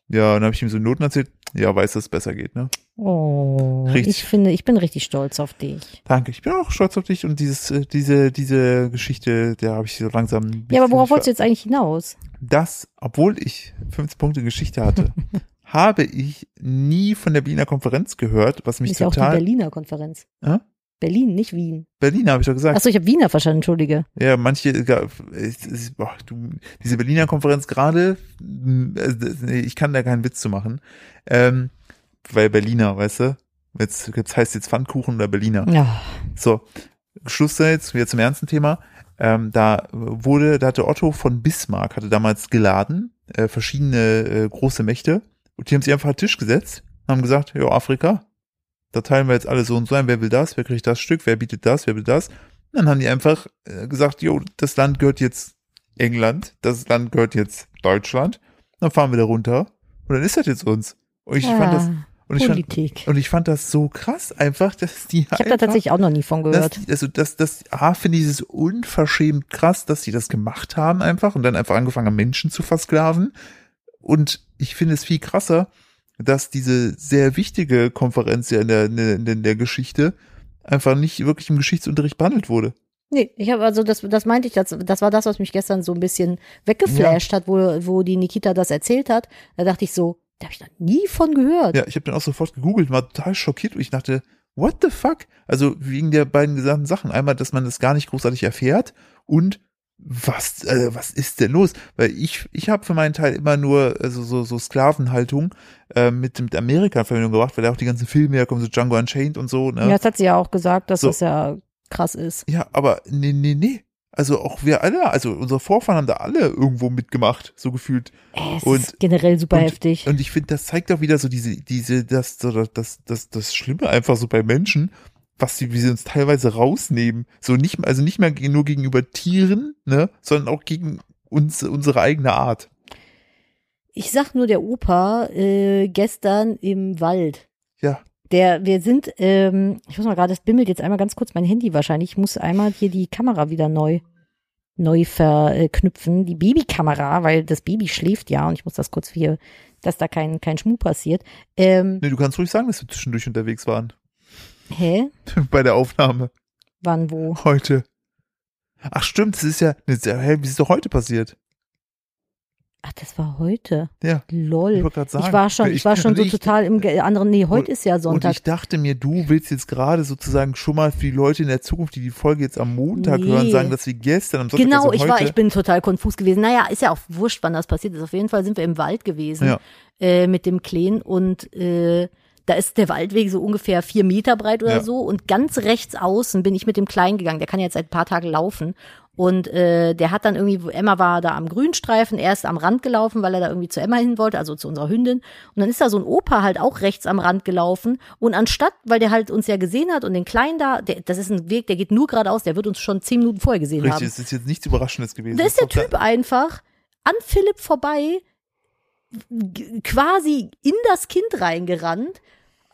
Speaker 1: Ja, und dann habe ich ihm so Noten erzählt, ja, weiß, dass es besser geht, ne?
Speaker 2: Oh,
Speaker 1: Richtig.
Speaker 2: ich finde, ich bin richtig stolz auf dich.
Speaker 1: Danke, ich bin auch stolz auf dich und dieses, äh, diese, diese Geschichte, der habe ich so langsam.
Speaker 2: Ja, aber worauf wolltest du jetzt eigentlich hinaus?
Speaker 1: Das, obwohl ich 15 Punkte Geschichte hatte, [laughs] habe ich nie von der Berliner Konferenz gehört, was mich
Speaker 2: ist ja auch die
Speaker 1: total.
Speaker 2: Berliner Konferenz.
Speaker 1: Hä?
Speaker 2: Berlin, nicht Wien.
Speaker 1: Berliner habe ich doch gesagt.
Speaker 2: Achso, ich habe Wiener verstanden, entschuldige.
Speaker 1: Ja, manche, äh, es- es- boah, du, diese Berliner Konferenz gerade, äh, nee, ich kann da keinen Witz zu machen, ähm, weil Berliner, weißt du, jetzt, jetzt heißt jetzt Pfannkuchen oder Berliner.
Speaker 2: Ja.
Speaker 1: So, Schluss jetzt, wieder zum ernsten Thema. Ähm, da wurde, da hatte Otto von Bismarck, hatte damals geladen, äh, verschiedene äh, große Mächte, und die haben sich einfach an den Tisch gesetzt, haben gesagt, ja, Afrika, da teilen wir jetzt alle so und so ein, wer will das, wer kriegt das Stück, wer bietet das, wer will das. Und dann haben die einfach äh, gesagt, jo, das Land gehört jetzt England, das Land gehört jetzt Deutschland, dann fahren wir da runter und dann ist das jetzt uns. Und ich fand das, und ich fand, und ich fand das so krass einfach, dass die
Speaker 2: Ich habe da tatsächlich auch noch nie von gehört.
Speaker 1: das, also das, das, A, finde ich es unverschämt krass, dass sie das gemacht haben einfach und dann einfach angefangen haben, Menschen zu versklaven. Und ich finde es viel krasser, dass diese sehr wichtige Konferenz ja in der, in in der Geschichte einfach nicht wirklich im Geschichtsunterricht behandelt wurde.
Speaker 2: Nee, ich habe also das, das meinte ich, das, das war das, was mich gestern so ein bisschen weggeflasht hat, wo, wo die Nikita das erzählt hat. Da dachte ich so, da habe ich noch nie von gehört.
Speaker 1: Ja, ich habe dann auch sofort gegoogelt, war total schockiert und ich dachte, what the fuck? Also wegen der beiden gesamten Sachen. Einmal, dass man das gar nicht großartig erfährt und was, äh, was ist denn los? Weil ich, ich habe für meinen Teil immer nur also so, so Sklavenhaltung äh, mit, mit Amerika in Verbindung gebracht, weil da auch die ganzen Filme herkommen, so Django Unchained und so. Ne?
Speaker 2: Ja, das hat sie ja auch gesagt, dass
Speaker 1: So.
Speaker 2: das ja krass ist.
Speaker 1: Ja, aber nee, nee, nee. Also auch wir alle, also unsere Vorfahren haben da alle irgendwo mitgemacht, so gefühlt.
Speaker 2: Äh, Es
Speaker 1: Und-
Speaker 2: ist generell super
Speaker 1: und-
Speaker 2: heftig.
Speaker 1: Und ich finde, das zeigt auch wieder so diese, diese, das, das, das, das Schlimme einfach so bei Menschen, was sie, wie sie uns teilweise rausnehmen. So nicht, also nicht mehr nur gegenüber Tieren, ne, sondern auch gegen uns, unsere eigene Art.
Speaker 2: Ich sag nur der Opa äh, gestern im Wald.
Speaker 1: Ja.
Speaker 2: Der, wir sind, ähm, ich muss mal gerade, das bimmelt jetzt einmal ganz kurz mein Handy wahrscheinlich. Ich muss einmal hier die Kamera wieder neu, neu verknüpfen. Die Babykamera, weil das Baby schläft ja und ich muss das kurz hier, dass da kein, kein Schmuh passiert. Ähm,
Speaker 1: Nee, du kannst ruhig sagen, dass wir zwischendurch unterwegs waren.
Speaker 2: Hä? [laughs]
Speaker 1: Bei der Aufnahme.
Speaker 2: Wann, wo?
Speaker 1: Heute. Ach stimmt, das ist ja, hä, wie ist doch heute passiert?
Speaker 2: Ach, das war heute.
Speaker 1: Ja. Ich
Speaker 2: Lol.
Speaker 1: gerade sagen.
Speaker 2: Ich war schon, ich war schon so
Speaker 1: ich-
Speaker 2: total im anderen, nee, heute
Speaker 1: Und-
Speaker 2: ist ja
Speaker 1: Und
Speaker 2: Sonntag.
Speaker 1: ich dachte mir, du willst jetzt gerade sozusagen schon mal für die Leute in der Zukunft, die die Folge jetzt am Montag
Speaker 2: Nee.
Speaker 1: hören, sagen, dass wir gestern am Sonntag
Speaker 2: Genau,
Speaker 1: also
Speaker 2: ich war, ich bin total konfus gewesen. Naja, ist ja auch wurscht, wann das passiert ist. Auf jeden Fall sind wir im Wald gewesen
Speaker 1: Ja.
Speaker 2: äh, mit dem Kleen und äh, da ist der Waldweg so ungefähr vier Meter breit oder
Speaker 1: Ja.
Speaker 2: so und ganz rechts außen bin ich mit dem Kleinen gegangen. Der kann jetzt seit ein paar Tagen laufen und äh, der hat dann irgendwie, Emma war da am Grünstreifen, er ist am Rand gelaufen, weil er da irgendwie zu Emma hin wollte, also zu unserer Hündin. Und dann ist da so ein Opa halt auch rechts am Rand gelaufen und anstatt, weil der halt uns ja gesehen hat und den Kleinen da, der, das ist ein Weg, der geht nur geradeaus, der wird uns schon zehn Minuten vorher gesehen
Speaker 1: Richtig,
Speaker 2: haben.
Speaker 1: es ist jetzt nichts Überraschendes gewesen.
Speaker 2: Da ist der
Speaker 1: Das
Speaker 2: Typ einfach an Philipp vorbei, quasi in das Kind reingerannt.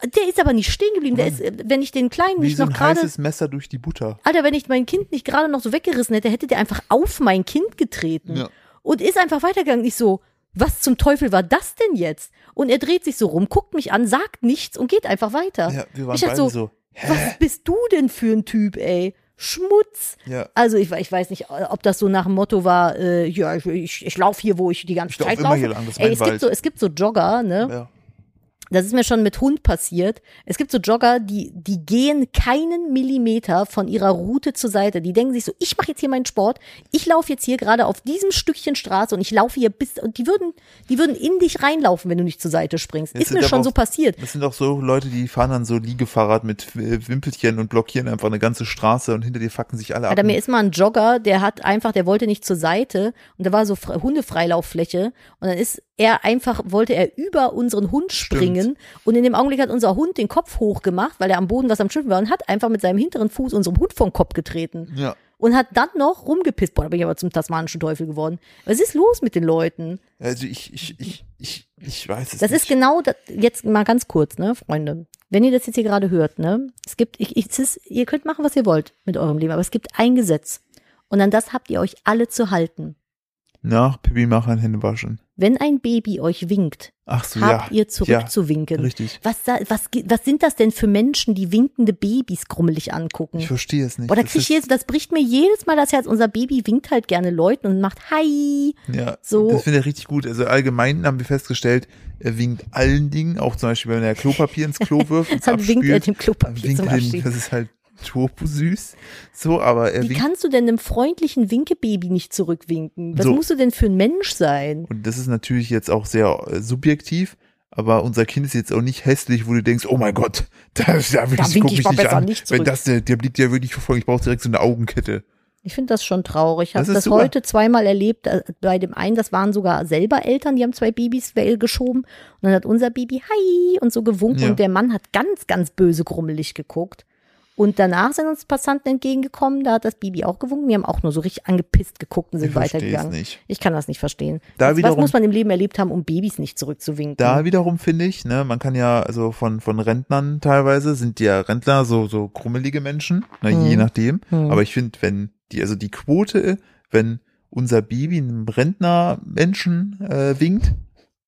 Speaker 2: Der ist aber nicht stehen geblieben. Der ist, äh, wenn ich den Kleinen
Speaker 1: Wie
Speaker 2: nicht
Speaker 1: so
Speaker 2: noch
Speaker 1: ein
Speaker 2: gerade,
Speaker 1: heißes Messer durch die Butter.
Speaker 2: Alter, wenn ich mein Kind nicht gerade noch so weggerissen hätte, hätte der einfach auf mein Kind getreten
Speaker 1: Ja.
Speaker 2: und ist einfach weitergegangen. Ich so, was zum Teufel war das denn jetzt? Und er dreht sich so rum, guckt mich an, sagt nichts und geht einfach weiter.
Speaker 1: Ja, wir waren
Speaker 2: ich
Speaker 1: beide
Speaker 2: so,
Speaker 1: so, hä?
Speaker 2: was bist du denn für ein Typ, ey? Schmutz.
Speaker 1: Ja.
Speaker 2: Also ich, ich weiß nicht, ob das so nach dem Motto war, äh, ja, ich, ich, ich laufe hier, wo ich die ganze
Speaker 1: Ich
Speaker 2: Zeit laufe.
Speaker 1: hier lang,
Speaker 2: Ey, es gibt
Speaker 1: Wald.
Speaker 2: so, es gibt so Jogger, ne?
Speaker 1: Ja.
Speaker 2: Das ist mir schon mit Hund passiert. Es gibt so Jogger, die, die gehen keinen Millimeter von ihrer Route zur Seite. Die denken sich so, ich mache jetzt hier meinen Sport, ich laufe jetzt hier gerade auf diesem Stückchen Straße und ich laufe hier bis, und die würden, die würden in dich reinlaufen, wenn du nicht zur Seite springst.
Speaker 1: Das
Speaker 2: ist mir schon
Speaker 1: auch-
Speaker 2: so passiert.
Speaker 1: Das sind auch so Leute, die fahren dann so Liegefahrrad mit Wimpelchen und blockieren einfach eine ganze Straße und hinter dir fucken sich alle ab.
Speaker 2: Alter, mir ist mal ein Jogger, der hat einfach, der wollte nicht zur Seite und da war so Fre- Hundefreilauffläche und dann ist er einfach, wollte er über unseren Hund springen und in dem Augenblick hat unser Hund den Kopf hochgemacht, weil er am Boden was am Schiffen war und hat einfach mit seinem hinteren Fuß unserem Hund vom Kopf getreten
Speaker 1: ja.
Speaker 2: und hat dann noch rumgepisst. Boah, da bin ich aber zum tasmanischen Teufel geworden. Was ist los mit den Leuten?
Speaker 1: Also ich, ich, ich, ich, ich weiß es
Speaker 2: Das
Speaker 1: nicht.
Speaker 2: ist genau, das, jetzt mal ganz kurz, ne, Freunde. Wenn ihr das jetzt hier gerade hört, ne, es gibt, ich, ich, es ist, ihr könnt machen, was ihr wollt mit eurem Leben, aber es gibt ein Gesetz. Und an das habt ihr euch alle zu halten.
Speaker 1: Nach Pipi machen, Hände waschen.
Speaker 2: Wenn ein Baby euch winkt,
Speaker 1: Ach so,
Speaker 2: habt
Speaker 1: ja.
Speaker 2: ihr zurückzuwinken.
Speaker 1: Richtig.
Speaker 2: was, da, was, was sind das denn für Menschen, die winkende Babys grummelig angucken?
Speaker 1: Ich verstehe es nicht. Das
Speaker 2: krieg ich jedes, das bricht mir jedes Mal das Herz. Unser Baby winkt halt gerne Leuten und macht Hi.
Speaker 1: Ja,
Speaker 2: So.
Speaker 1: das finde ich richtig gut. Also allgemein haben wir festgestellt, er winkt allen Dingen, auch zum Beispiel, wenn er Klopapier ins Klo [laughs] wirft und
Speaker 2: Dann winkt er dem Klopapier
Speaker 1: winkt
Speaker 2: zum
Speaker 1: dem-
Speaker 2: Abschied.
Speaker 1: Das ist halt turbo süß. So, aber er
Speaker 2: Wie kannst du denn einem freundlichen Winkebaby nicht zurückwinken? Was
Speaker 1: So.
Speaker 2: musst du denn für ein Mensch sein?
Speaker 1: Und das ist natürlich jetzt auch sehr äh, subjektiv. Aber unser Kind ist jetzt auch nicht hässlich, wo du denkst, oh mein Gott, [laughs] da, da, will
Speaker 2: Da
Speaker 1: ich, guck
Speaker 2: ich
Speaker 1: mich nicht an.
Speaker 2: nicht
Speaker 1: Wenn das, der, der blickt ja wirklich verfolgt. Ich brauche direkt so eine Augenkette.
Speaker 2: Ich finde das schon traurig. Ich habe
Speaker 1: Das
Speaker 2: das, heute zweimal erlebt. äh, Bei dem einen, das waren sogar selber Eltern, die haben zwei Babys geschoben. Und dann hat unser Baby Hi und so gewunken.
Speaker 1: Ja.
Speaker 2: Und der Mann hat ganz, ganz böse grummelig geguckt. Und danach sind uns Passanten entgegengekommen, da hat das Baby auch gewunken. Die haben auch nur so richtig angepisst geguckt und sind
Speaker 1: Ich
Speaker 2: weitergegangen.
Speaker 1: nicht.
Speaker 2: Ich kann das nicht verstehen.
Speaker 1: Da
Speaker 2: was, was
Speaker 1: wiederum-
Speaker 2: muss man im Leben erlebt haben, um Babys nicht zurückzuwinken?
Speaker 1: Da wiederum finde ich, ne, man kann ja, also von, von Rentnern teilweise sind ja Rentner so, so krummelige Menschen, ne,
Speaker 2: Hm.
Speaker 1: je nachdem.
Speaker 2: Hm.
Speaker 1: Aber ich finde, wenn die, also die Quote, wenn unser Baby einem Rentnermenschen äh, winkt,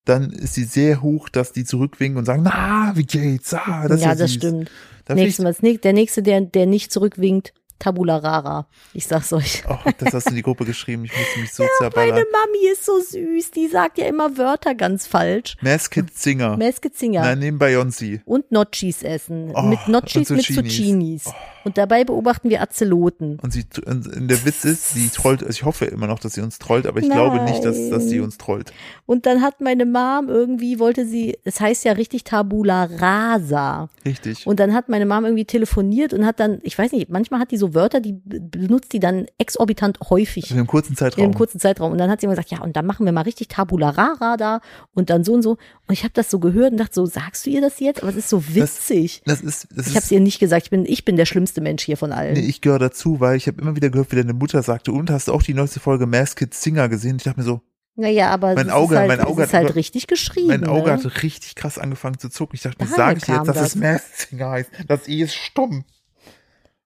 Speaker 1: dann ist sie sehr hoch, dass die zurückwinken und sagen, na, wie geht's? Ah, das ist
Speaker 2: ja,
Speaker 1: ja
Speaker 2: das stimmt. Nächstes Mal, der nächste, der, der nicht zurückwinkt, Tabula Rara. Ich sag's euch.
Speaker 1: oh, das hast du in die Gruppe geschrieben, ich musste mich so [laughs]
Speaker 2: Meine
Speaker 1: zerballern.
Speaker 2: Mami ist so süß, die sagt ja immer Wörter ganz falsch.
Speaker 1: Masked Singer.
Speaker 2: Masked Singer.
Speaker 1: Nein, neben Beyoncé.
Speaker 2: Und Notchis essen.
Speaker 1: Oh,
Speaker 2: mit Notchis, mit
Speaker 1: Zucchinis.
Speaker 2: Zucchinis. Und dabei beobachten wir Azeloten.
Speaker 1: Und sie, und der Witz ist, sie trollt, also ich hoffe immer noch, dass sie uns trollt, aber ich glaube nicht, dass, dass sie
Speaker 2: Nein.
Speaker 1: uns trollt.
Speaker 2: Und dann hat meine Mom irgendwie, wollte sie, es heißt ja richtig Tabula Rasa.
Speaker 1: Richtig.
Speaker 2: Und dann hat meine Mom irgendwie telefoniert und hat dann, ich weiß nicht, manchmal hat die so Wörter, die benutzt die dann exorbitant häufig.
Speaker 1: Also in einem kurzen
Speaker 2: In
Speaker 1: Zeitraum.
Speaker 2: einem kurzen Zeitraum. Und dann hat sie immer gesagt, ja, und dann machen wir mal richtig Tabula Rara da und dann so und so. Und ich habe das so gehört und dachte so, sagst du ihr das jetzt? Aber es ist so witzig.
Speaker 1: das ist, das
Speaker 2: ich habe es ihr nicht gesagt. Ich bin, ich bin der schlimmste Mensch hier von allen.
Speaker 1: nee, ich gehöre dazu, weil ich habe immer wieder gehört, wie deine Mutter sagte, und hast du auch die neueste Folge Masked Singer gesehen? Ich dachte mir so,
Speaker 2: naja, aber
Speaker 1: Mein Auge-
Speaker 2: ist halt,
Speaker 1: mein Auge
Speaker 2: ist
Speaker 1: hat
Speaker 2: halt
Speaker 1: über-
Speaker 2: richtig geschrieben.
Speaker 1: mein Auge
Speaker 2: ne?
Speaker 1: hat richtig krass angefangen zu zucken. Ich dachte sage ich jetzt, dass
Speaker 2: das.
Speaker 1: es Masked Singer heißt. Das I ist stumm.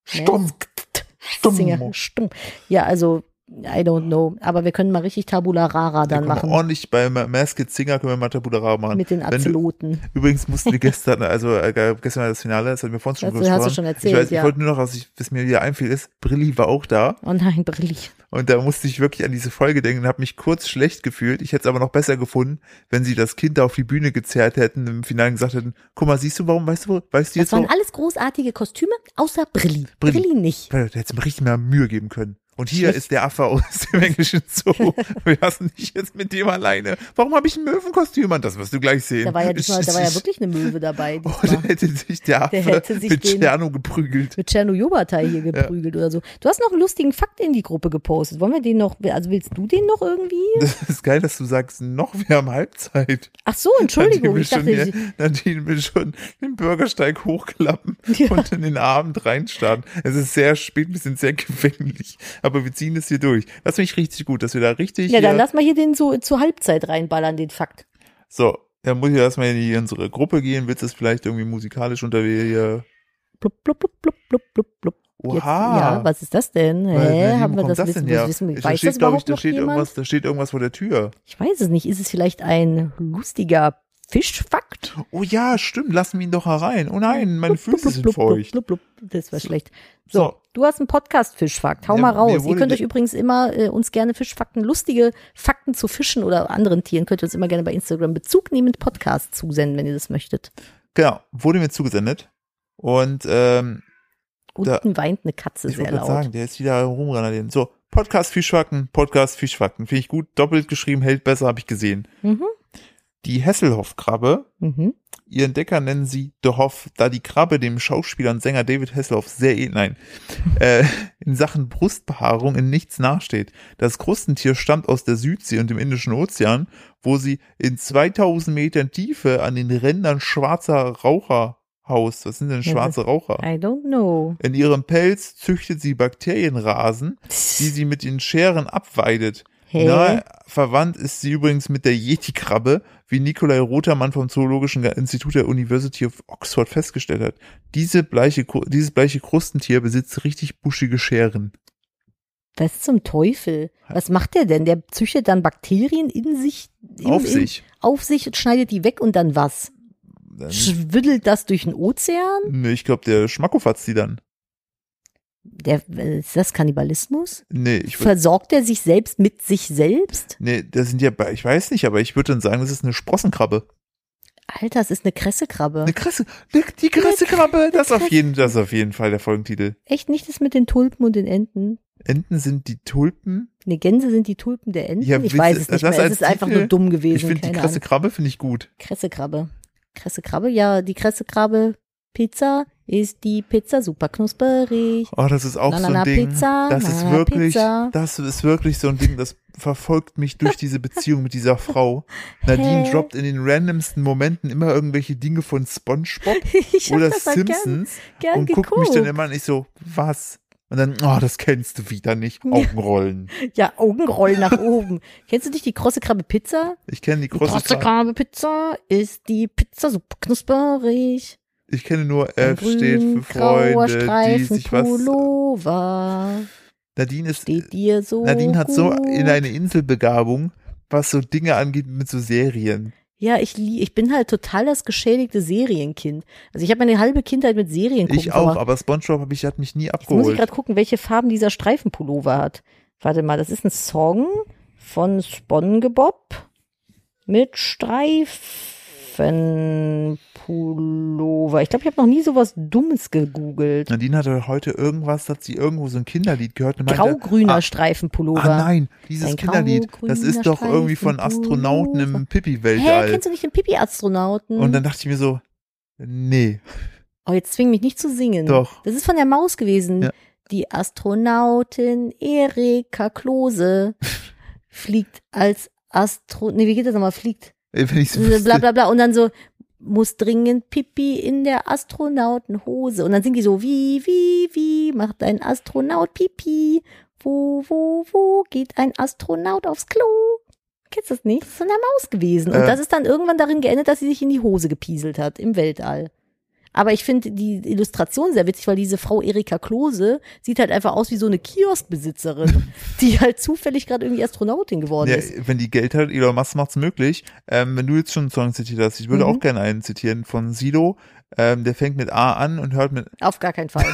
Speaker 1: Stumm. Stumm.
Speaker 2: Stumm. Ja, also, I don't know. Aber wir können mal richtig Tabula Rara dann machen.
Speaker 1: ordentlich bei Masked Singer können wir mal Tabula machen.
Speaker 2: Mit den
Speaker 1: Wenn du-. Übrigens mussten wir [laughs] gestern, also äh, gestern war das Finale, das hatten wir vorhin schon
Speaker 2: Das
Speaker 1: gesprochen.
Speaker 2: hast du schon erzählt,
Speaker 1: ich weiß,
Speaker 2: ja.
Speaker 1: ich wollte nur noch, was, ich, was mir wieder einfiel, ist, Brilli war auch da
Speaker 2: Oh nein, brillig.
Speaker 1: und da musste ich wirklich an diese Folge denken und habe mich kurz schlecht gefühlt. Ich hätte es aber noch besser gefunden, wenn sie das Kind da auf die Bühne gezerrt hätten, im Finale und gesagt hätten, guck mal, siehst du, warum, weißt du, weißt du
Speaker 2: Das
Speaker 1: jetzt,
Speaker 2: waren
Speaker 1: warum?
Speaker 2: alles großartige Kostüme, außer Brilli.
Speaker 1: Brilli.
Speaker 2: Brilli nicht.
Speaker 1: Da hätte mir richtig mal Mühe geben können. Und hier [laughs] ist der Affe aus dem englischen Zoo. [laughs] Wir lassen dich jetzt mit dem alleine. Warum habe ich ein Möwenkostüm an? Das wirst du gleich sehen.
Speaker 2: Da war ja, diesmal, da war ja
Speaker 1: Ich-
Speaker 2: wirklich eine Möwe dabei.
Speaker 1: Oh, da hätte sich der Affe
Speaker 2: Der hätte sich
Speaker 1: mit Tscherno geprügelt.
Speaker 2: Mit Cherno Jobatai hier geprügelt oder so. Du hast noch einen lustigen Fakt in die Gruppe gepostet. Wollen wir den noch, also willst du den noch irgendwie? [laughs]
Speaker 1: Das ist geil, dass du sagst, noch, wir haben Halbzeit.
Speaker 2: Ach so, Entschuldigung.
Speaker 1: Nadine
Speaker 2: Ich dachte,
Speaker 1: hier, Nadine will schon den Bürgersteig hochklappen
Speaker 2: Ja.
Speaker 1: und in den Abend reinstarten. Es ist sehr spät, wir sind sehr gefänglich, aber wir ziehen es hier durch. Das finde ich richtig gut, dass wir da richtig
Speaker 2: ja, dann lass mal hier den so zur Halbzeit reinballern, den Fakt.
Speaker 1: so, dann muss ich erstmal in unsere Gruppe gehen. Willst du es vielleicht irgendwie musikalisch unter wir hier?
Speaker 2: Blub, blub, blub, blub, blub, blub, blub. Jetzt,
Speaker 1: Oha.
Speaker 2: ja, was ist das denn? Hä,
Speaker 1: Nadine,
Speaker 2: haben wir das,
Speaker 1: das
Speaker 2: wissen,
Speaker 1: denn her?
Speaker 2: wissen,
Speaker 1: Da
Speaker 2: weiß
Speaker 1: steht,
Speaker 2: das überhaupt
Speaker 1: ich, da steht
Speaker 2: jemand?
Speaker 1: irgendwas, da steht irgendwas vor der Tür.
Speaker 2: Ich weiß es nicht. Ist es vielleicht ein lustiger Fischfakt?
Speaker 1: Oh ja, stimmt, lassen wir ihn doch herein. Oh nein, meine
Speaker 2: Blub, blub,
Speaker 1: Füße sind
Speaker 2: blub, blub,
Speaker 1: feucht.
Speaker 2: blub, blub. Das war schlecht. So,
Speaker 1: So.
Speaker 2: Du hast einen Podcast-Fischfakt. Hau
Speaker 1: Ja,
Speaker 2: mal raus. Ihr könnt euch übrigens immer äh, uns gerne Fischfakten, lustige Fakten zu Fischen oder anderen Tieren, könnt ihr uns immer gerne bei Instagram bezugnehmend Podcast zusenden, wenn ihr das möchtet.
Speaker 1: Genau, wurde mir zugesendet. Und ähm, Da-
Speaker 2: Unten weint eine Katze
Speaker 1: ich
Speaker 2: sehr laut.
Speaker 1: sagen, der ist wieder rumrennerlieren. So, Podcast Fischfakten, Podcast Fischfakten. Finde ich gut. Doppelt geschrieben, hält besser, habe ich gesehen.
Speaker 2: Mhm.
Speaker 1: Die Hesselhoff-Krabbe,
Speaker 2: Mhm.
Speaker 1: Ihr Entdecker nennen sie The Hoff, da die Krabbe dem Schauspieler und Sänger David Hasselhoff sehr ähnlich, nein, [laughs] äh, in Sachen Brustbehaarung in nichts nachsteht. Das Krustentier stammt aus der Südsee und dem Indischen Ozean, wo sie in 2000 Metern Tiefe an den Rändern schwarzer Raucher haust. Was sind denn schwarze Raucher?
Speaker 2: I don't know.
Speaker 1: In ihrem Pelz züchtet sie Bakterienrasen, die sie mit den Scheren abweidet.
Speaker 2: Hä?
Speaker 1: Nahe verwandt ist sie übrigens mit der Yeti-Krabbe, wie Nikolai Rotermann vom Zoologischen Institut der University of Oxford festgestellt hat. Diese bleiche, dieses bleiche Krustentier besitzt richtig buschige Scheren.
Speaker 2: Was zum Teufel? Was macht der denn? Der züchtet dann Bakterien in sich, in,
Speaker 1: Auf
Speaker 2: in,
Speaker 1: sich.
Speaker 2: auf sich und schneidet die weg und dann was?
Speaker 1: Dann,
Speaker 2: Schwiddelt das durch den Ozean?
Speaker 1: nee, ich glaube, der Schmackofatz die dann.
Speaker 2: Der, äh, ist das Kannibalismus?
Speaker 1: Nee, ich würd,
Speaker 2: Versorgt er sich selbst mit sich selbst?
Speaker 1: nee, das sind ja, bei- ich weiß nicht, aber ich würde dann sagen, das ist eine Sprossenkrabbe.
Speaker 2: Alter, es ist eine Kressekrabbe.
Speaker 1: Eine Kresse, die, die Kressekrabbe, das ist auf
Speaker 2: Kresse.
Speaker 1: jeden, das ist auf jeden Fall der Folgentitel.
Speaker 2: Echt nicht das mit den Tulpen und den Enten?
Speaker 1: Enten sind die Tulpen.
Speaker 2: Ne, Gänse sind die Tulpen der Enten?
Speaker 1: Ja,
Speaker 2: ich weiß es nicht
Speaker 1: das
Speaker 2: mehr. Es ist einfach
Speaker 1: Titel-
Speaker 2: nur dumm gewesen.
Speaker 1: Ich finde die
Speaker 2: keine
Speaker 1: krasse
Speaker 2: Ahnung.
Speaker 1: Krabbe finde ich gut.
Speaker 2: Kressekrabbe. Kressekrabbe? Ja, die Kressekrabbe Pizza ist die Pizza super knusperig.
Speaker 1: Oh, das ist auch
Speaker 2: Na, na,
Speaker 1: so
Speaker 2: na,
Speaker 1: ein Ding.
Speaker 2: Pizza,
Speaker 1: das
Speaker 2: na,
Speaker 1: ist
Speaker 2: na,
Speaker 1: wirklich,
Speaker 2: Pizza.
Speaker 1: das ist wirklich so ein Ding, das verfolgt mich durch diese Beziehung mit dieser Frau. [laughs] Nadine
Speaker 2: Hä?
Speaker 1: droppt in den randomsten Momenten immer irgendwelche Dinge von SpongeBob [laughs] oder
Speaker 2: auch gern,
Speaker 1: Simpsons
Speaker 2: gern
Speaker 1: und
Speaker 2: geguckt.
Speaker 1: guckt mich dann immer an. Ich so, was? Und dann, oh, das kennst du wieder nicht. Augenrollen. [laughs]
Speaker 2: Ja, Augenrollen nach oben. Kennst du nicht die krosse Krabbe Pizza?
Speaker 1: Ich kenne die
Speaker 2: Die
Speaker 1: große
Speaker 2: krosse Krabbe Pizza ist die Pizza super knusperig.
Speaker 1: Ich kenne nur F steht für Freunde, die
Speaker 2: Streifen
Speaker 1: sich was.
Speaker 2: Pullover
Speaker 1: Nadine ist,
Speaker 2: steht dir so
Speaker 1: Nadine hat so in eine Inselbegabung, was so Dinge angeht mit so Serien.
Speaker 2: Ja, ich, ich bin halt total das geschädigte Serienkind. Also ich habe meine halbe Kindheit mit Serien
Speaker 1: Ich auch, aber SpongeBob hab ich, hat mich nie
Speaker 2: Jetzt muss ich
Speaker 1: abgeholt.
Speaker 2: gerade gucken, welche Farben dieser Streifenpullover hat. Warte mal, das ist ein Song von SpongeBob mit Streifenpullover. Ich glaube, ich habe noch nie sowas Dummes gegoogelt.
Speaker 1: Nadine hatte heute irgendwas, hat sie irgendwo so ein Kinderlied gehört und meinte,
Speaker 2: Grau-grüner
Speaker 1: ah,
Speaker 2: Streifenpullover.
Speaker 1: ah nein, dieses
Speaker 2: Ein
Speaker 1: Kinderlied, das ist doch irgendwie von Astronauten im
Speaker 2: Streifenpullover. Hä, kennst du nicht den Pipi-Astronauten?
Speaker 1: Und dann dachte ich mir so, nee,
Speaker 2: oh, jetzt zwing mich nicht zu singen.
Speaker 1: Doch.
Speaker 2: Das ist von der Maus gewesen.
Speaker 1: Ja.
Speaker 2: Die Astronautin Erika Klose [laughs] fliegt als Astro, nee, wie geht das nochmal? Fliegt,
Speaker 1: Wenn ich's
Speaker 2: bla
Speaker 1: wüsste.
Speaker 2: bla bla. Und dann so, muss dringend Pipi in der Astronautenhose. Und dann sind die so, wie, wie, wie, macht ein Astronaut Pipi? Wo, wo, wo geht ein Astronaut aufs Klo? Kennst du das nicht? Das ist so eine Maus gewesen. Und
Speaker 1: Äh.
Speaker 2: das ist dann irgendwann darin geendet, dass sie sich in die Hose gepieselt hat im Weltall. Aber ich finde die Illustration sehr witzig, weil diese Frau Erika Klose sieht halt einfach aus wie so eine Kioskbesitzerin, [laughs] die halt zufällig gerade irgendwie Astronautin geworden
Speaker 1: Ja,
Speaker 2: ist.
Speaker 1: wenn die Geld hat, Elon Musk macht's möglich. Ähm, wenn du jetzt schon einen Song zitiert hast, ich würde
Speaker 2: Mhm.
Speaker 1: auch gerne einen zitieren von Sido. Ähm, der fängt mit A an und hört mit
Speaker 2: Auf gar keinen Fall. [laughs]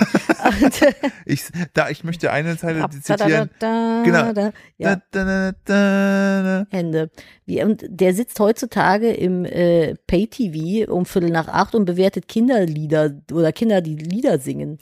Speaker 1: Ich da ich möchte eine Zeile zitieren.
Speaker 2: da, da,
Speaker 1: Genau.
Speaker 2: da, ja.
Speaker 1: Da.
Speaker 2: Hände. Wie, und der sitzt heutzutage im äh, Pay-TV um Viertel nach acht und bewertet Kinderlieder oder Kinder, die Lieder singen.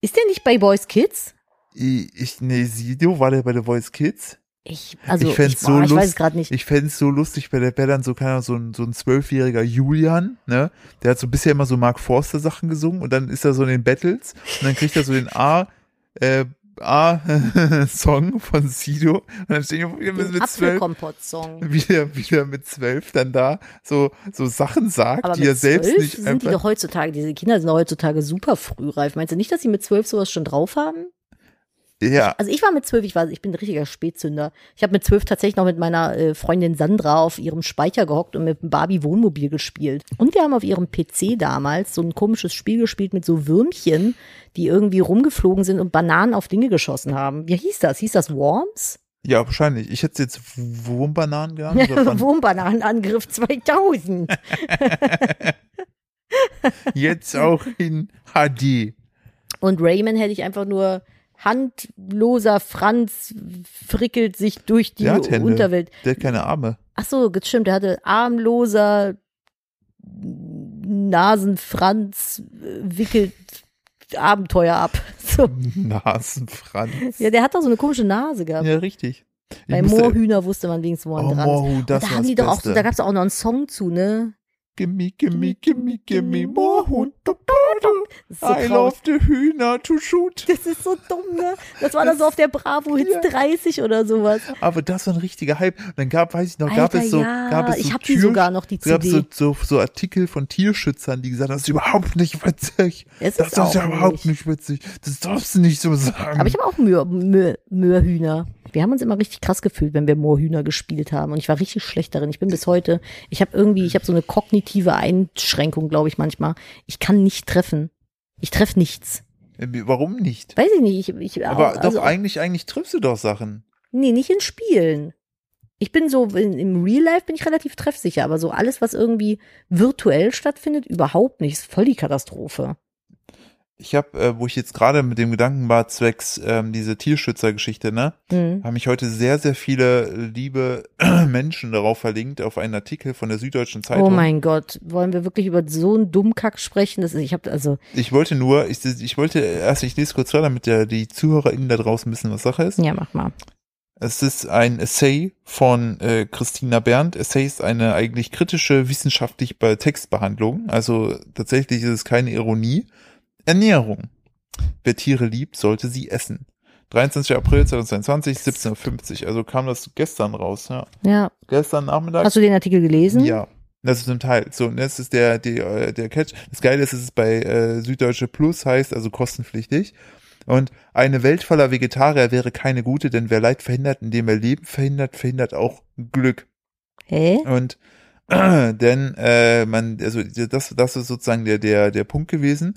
Speaker 2: Ist der nicht bei Boys Kids?
Speaker 1: Ich, ich nee, Sido war der bei The Voice Kids.
Speaker 2: Ich, also,
Speaker 1: Ich
Speaker 2: ich,
Speaker 1: so
Speaker 2: ich weiß es gerade nicht.
Speaker 1: Ich fänd's so lustig, bei der wäre dann so, keine so ein, so ein zwölfjähriger Julian, ne? Der hat so bisher immer so Mark Forster Sachen gesungen und dann ist er so in den Battles und dann kriegt er so den A, äh, A-Song [laughs] von Sido und dann stehen wir wieder mit, mit zwölf, wieder, wieder mit zwölf dann da so, so Sachen sagt,
Speaker 2: Aber
Speaker 1: die er selbst nicht
Speaker 2: sind die doch heutzutage, diese Kinder sind doch heutzutage super frühreif. Meinst du nicht, dass sie mit zwölf sowas schon drauf haben?
Speaker 1: Ja,
Speaker 2: Also ich war mit zwölf, ich war, ich bin ein richtiger Spätzünder. Ich habe mit zwölf tatsächlich noch mit meiner äh, Freundin Sandra auf ihrem Speicher gehockt und mit dem Barbie Wohnmobil gespielt. Und wir haben auf ihrem PC damals so ein komisches Spiel gespielt mit so Würmchen, die irgendwie rumgeflogen sind und Bananen auf Dinge geschossen haben. Wie hieß das? Hieß das Worms?
Speaker 1: ja, wahrscheinlich. Ich hätte jetzt Wurmbananen [laughs] Ban-
Speaker 2: Wurmbananenangriff 2000. [laughs]
Speaker 1: jetzt auch in HD.
Speaker 2: Und Rayman hätte ich einfach nur handloser Franz frickelt sich durch die
Speaker 1: Der.
Speaker 2: Unterwelt.
Speaker 1: Der hat keine Arme.
Speaker 2: Ach so, stimmt, der hatte armloser Nasenfranz äh, wickelt Abenteuer ab. [laughs] So.
Speaker 1: Nasenfranz.
Speaker 2: Ja, der hat doch so eine komische Nase gehabt.
Speaker 1: Ja, richtig. Ich
Speaker 2: Bei Moorhühner wusste man wenigstens, wo man
Speaker 1: Oh,
Speaker 2: dran ist.
Speaker 1: Moorhuhn, das
Speaker 2: da
Speaker 1: war's
Speaker 2: haben die doch auch,
Speaker 1: Beste.
Speaker 2: da gab's auch noch einen Song zu, ne?
Speaker 1: Gimme, gimme, gimme, gimme.
Speaker 2: Das ist so
Speaker 1: I love the Hühner to shoot.
Speaker 2: Das ist so dumm, ne? Das war dann so auf der Bravo Hits
Speaker 1: Ja.
Speaker 2: 30 oder sowas.
Speaker 1: Aber das war ein richtiger Hype. Und dann gab, weiß ich noch, gab
Speaker 2: Alter,
Speaker 1: es so,
Speaker 2: ja,
Speaker 1: gab es so
Speaker 2: ich hab die
Speaker 1: Tür-
Speaker 2: sogar noch, die
Speaker 1: es gab so,
Speaker 2: CD.
Speaker 1: so, so Artikel von Tierschützern, die gesagt haben, das ist überhaupt nicht witzig.
Speaker 2: Es
Speaker 1: Das
Speaker 2: ist
Speaker 1: ist ja überhaupt
Speaker 2: nicht.
Speaker 1: witzig. Das darfst du nicht so sagen.
Speaker 2: Aber ich habe auch Möhr, Möhr, Möhrhühner. Wir haben uns immer richtig krass gefühlt, wenn wir Moorhühner gespielt haben. Und ich war richtig schlecht darin. Ich bin bis heute, ich habe irgendwie, ich habe so eine kognitive Einschränkung, glaube ich manchmal. Ich kann nicht treffen. Ich treffe nichts.
Speaker 1: Äh, Warum nicht?
Speaker 2: Weiß ich nicht. Ich, ich,
Speaker 1: Aber
Speaker 2: also,
Speaker 1: doch, eigentlich, eigentlich triffst du doch Sachen.
Speaker 2: Nee, nicht in Spielen. Ich bin so, in, im Real Life bin ich relativ treffsicher, aber so alles, was irgendwie virtuell stattfindet, überhaupt nicht. Ist voll die Katastrophe.
Speaker 1: Ich habe, äh, wo ich jetzt gerade mit dem Gedanken war, zwecks ähm, diese Tierschützergeschichte, ne,
Speaker 2: Hm.
Speaker 1: haben mich heute sehr, sehr viele liebe [clears throat] Menschen darauf verlinkt, auf einen Artikel von der Süddeutschen Zeitung.
Speaker 2: Oh mein Gott, wollen wir wirklich über so einen Dummkack sprechen? Das ist, ich habe also,
Speaker 1: Ich wollte nur, ich, ich wollte erst, ich lese kurz vor, damit der, die ZuhörerInnen da draußen wissen, was Sache ist.
Speaker 2: ja, mach mal.
Speaker 1: Es ist ein Essay von äh, Christina Berndt. Essay ist eine eigentlich kritische wissenschaftliche Be- Textbehandlung. Also tatsächlich ist es keine Ironie. Ernährung. Wer Tiere liebt, sollte sie essen. 23. April 2022, 17.50 Uhr. Also kam das gestern raus, ja.
Speaker 2: Ja.
Speaker 1: Gestern Nachmittag.
Speaker 2: Hast du den Artikel gelesen?
Speaker 1: Ja. Das ist ein Teil. So, und das ist der, der, der Catch. Das Geile ist, es ist bei äh, Süddeutsche Plus, heißt also kostenpflichtig. Und eine Welt voller Vegetarier wäre keine gute, denn wer Leid verhindert, indem er Leben verhindert, verhindert auch Glück.
Speaker 2: Hä?
Speaker 1: Und [clears throat] denn äh, man, also das, das ist sozusagen der, der, der Punkt gewesen.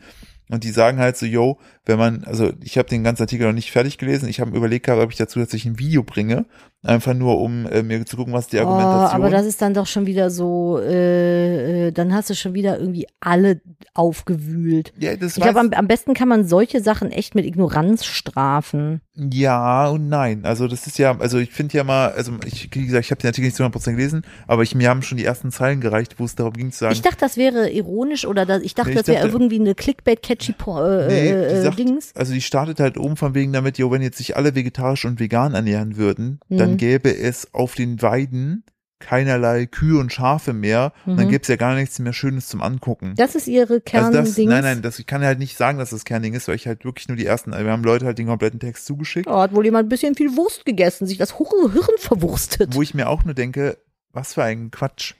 Speaker 1: Und die sagen halt so, yo, wenn man, also ich habe den ganzen Artikel noch nicht fertig gelesen, ich habe überlegt gehabt, ob ich dazu tatsächlich ein Video bringe, einfach nur um äh, mir zu gucken, was die
Speaker 2: Oh,
Speaker 1: Argumentation
Speaker 2: aber das ist dann doch schon wieder so, äh, äh, dann hast du schon wieder irgendwie alle aufgewühlt.
Speaker 1: Ja, das
Speaker 2: Ich glaube, am, am besten kann man solche Sachen echt mit Ignoranz strafen.
Speaker 1: Ja und nein. Also das ist ja, also ich finde ja mal, also ich, wie gesagt, ich habe den Artikel nicht zu 100% gelesen, aber ich, mir haben schon die ersten Zeilen gereicht, wo es darum ging zu sagen,
Speaker 2: Ich dachte, das wäre ironisch oder das, ich dachte,
Speaker 1: Nee, ich
Speaker 2: das wäre irgendwie eine Clickbait-catchy äh,
Speaker 1: Nee,
Speaker 2: äh, Dings.
Speaker 1: also die startet halt oben von wegen damit, jo, wenn jetzt sich alle vegetarisch und vegan ernähren würden,
Speaker 2: Mhm.
Speaker 1: dann gäbe es auf den Weiden keinerlei Kühe und Schafe mehr. Und dann
Speaker 2: Mhm.
Speaker 1: gibt's ja gar nichts mehr Schönes zum Angucken.
Speaker 2: Das ist ihre
Speaker 1: Also
Speaker 2: Kerndings.
Speaker 1: das, nein, nein, das, ich kann halt nicht sagen, dass das Kernding ist, weil ich halt wirklich nur die ersten, wir haben Leute halt den kompletten Text zugeschickt,
Speaker 2: Oh, hat wohl jemand ein bisschen viel Wurst gegessen, sich das Hirn verwurstet.
Speaker 1: wo ich mir auch nur denke, was für ein Quatsch.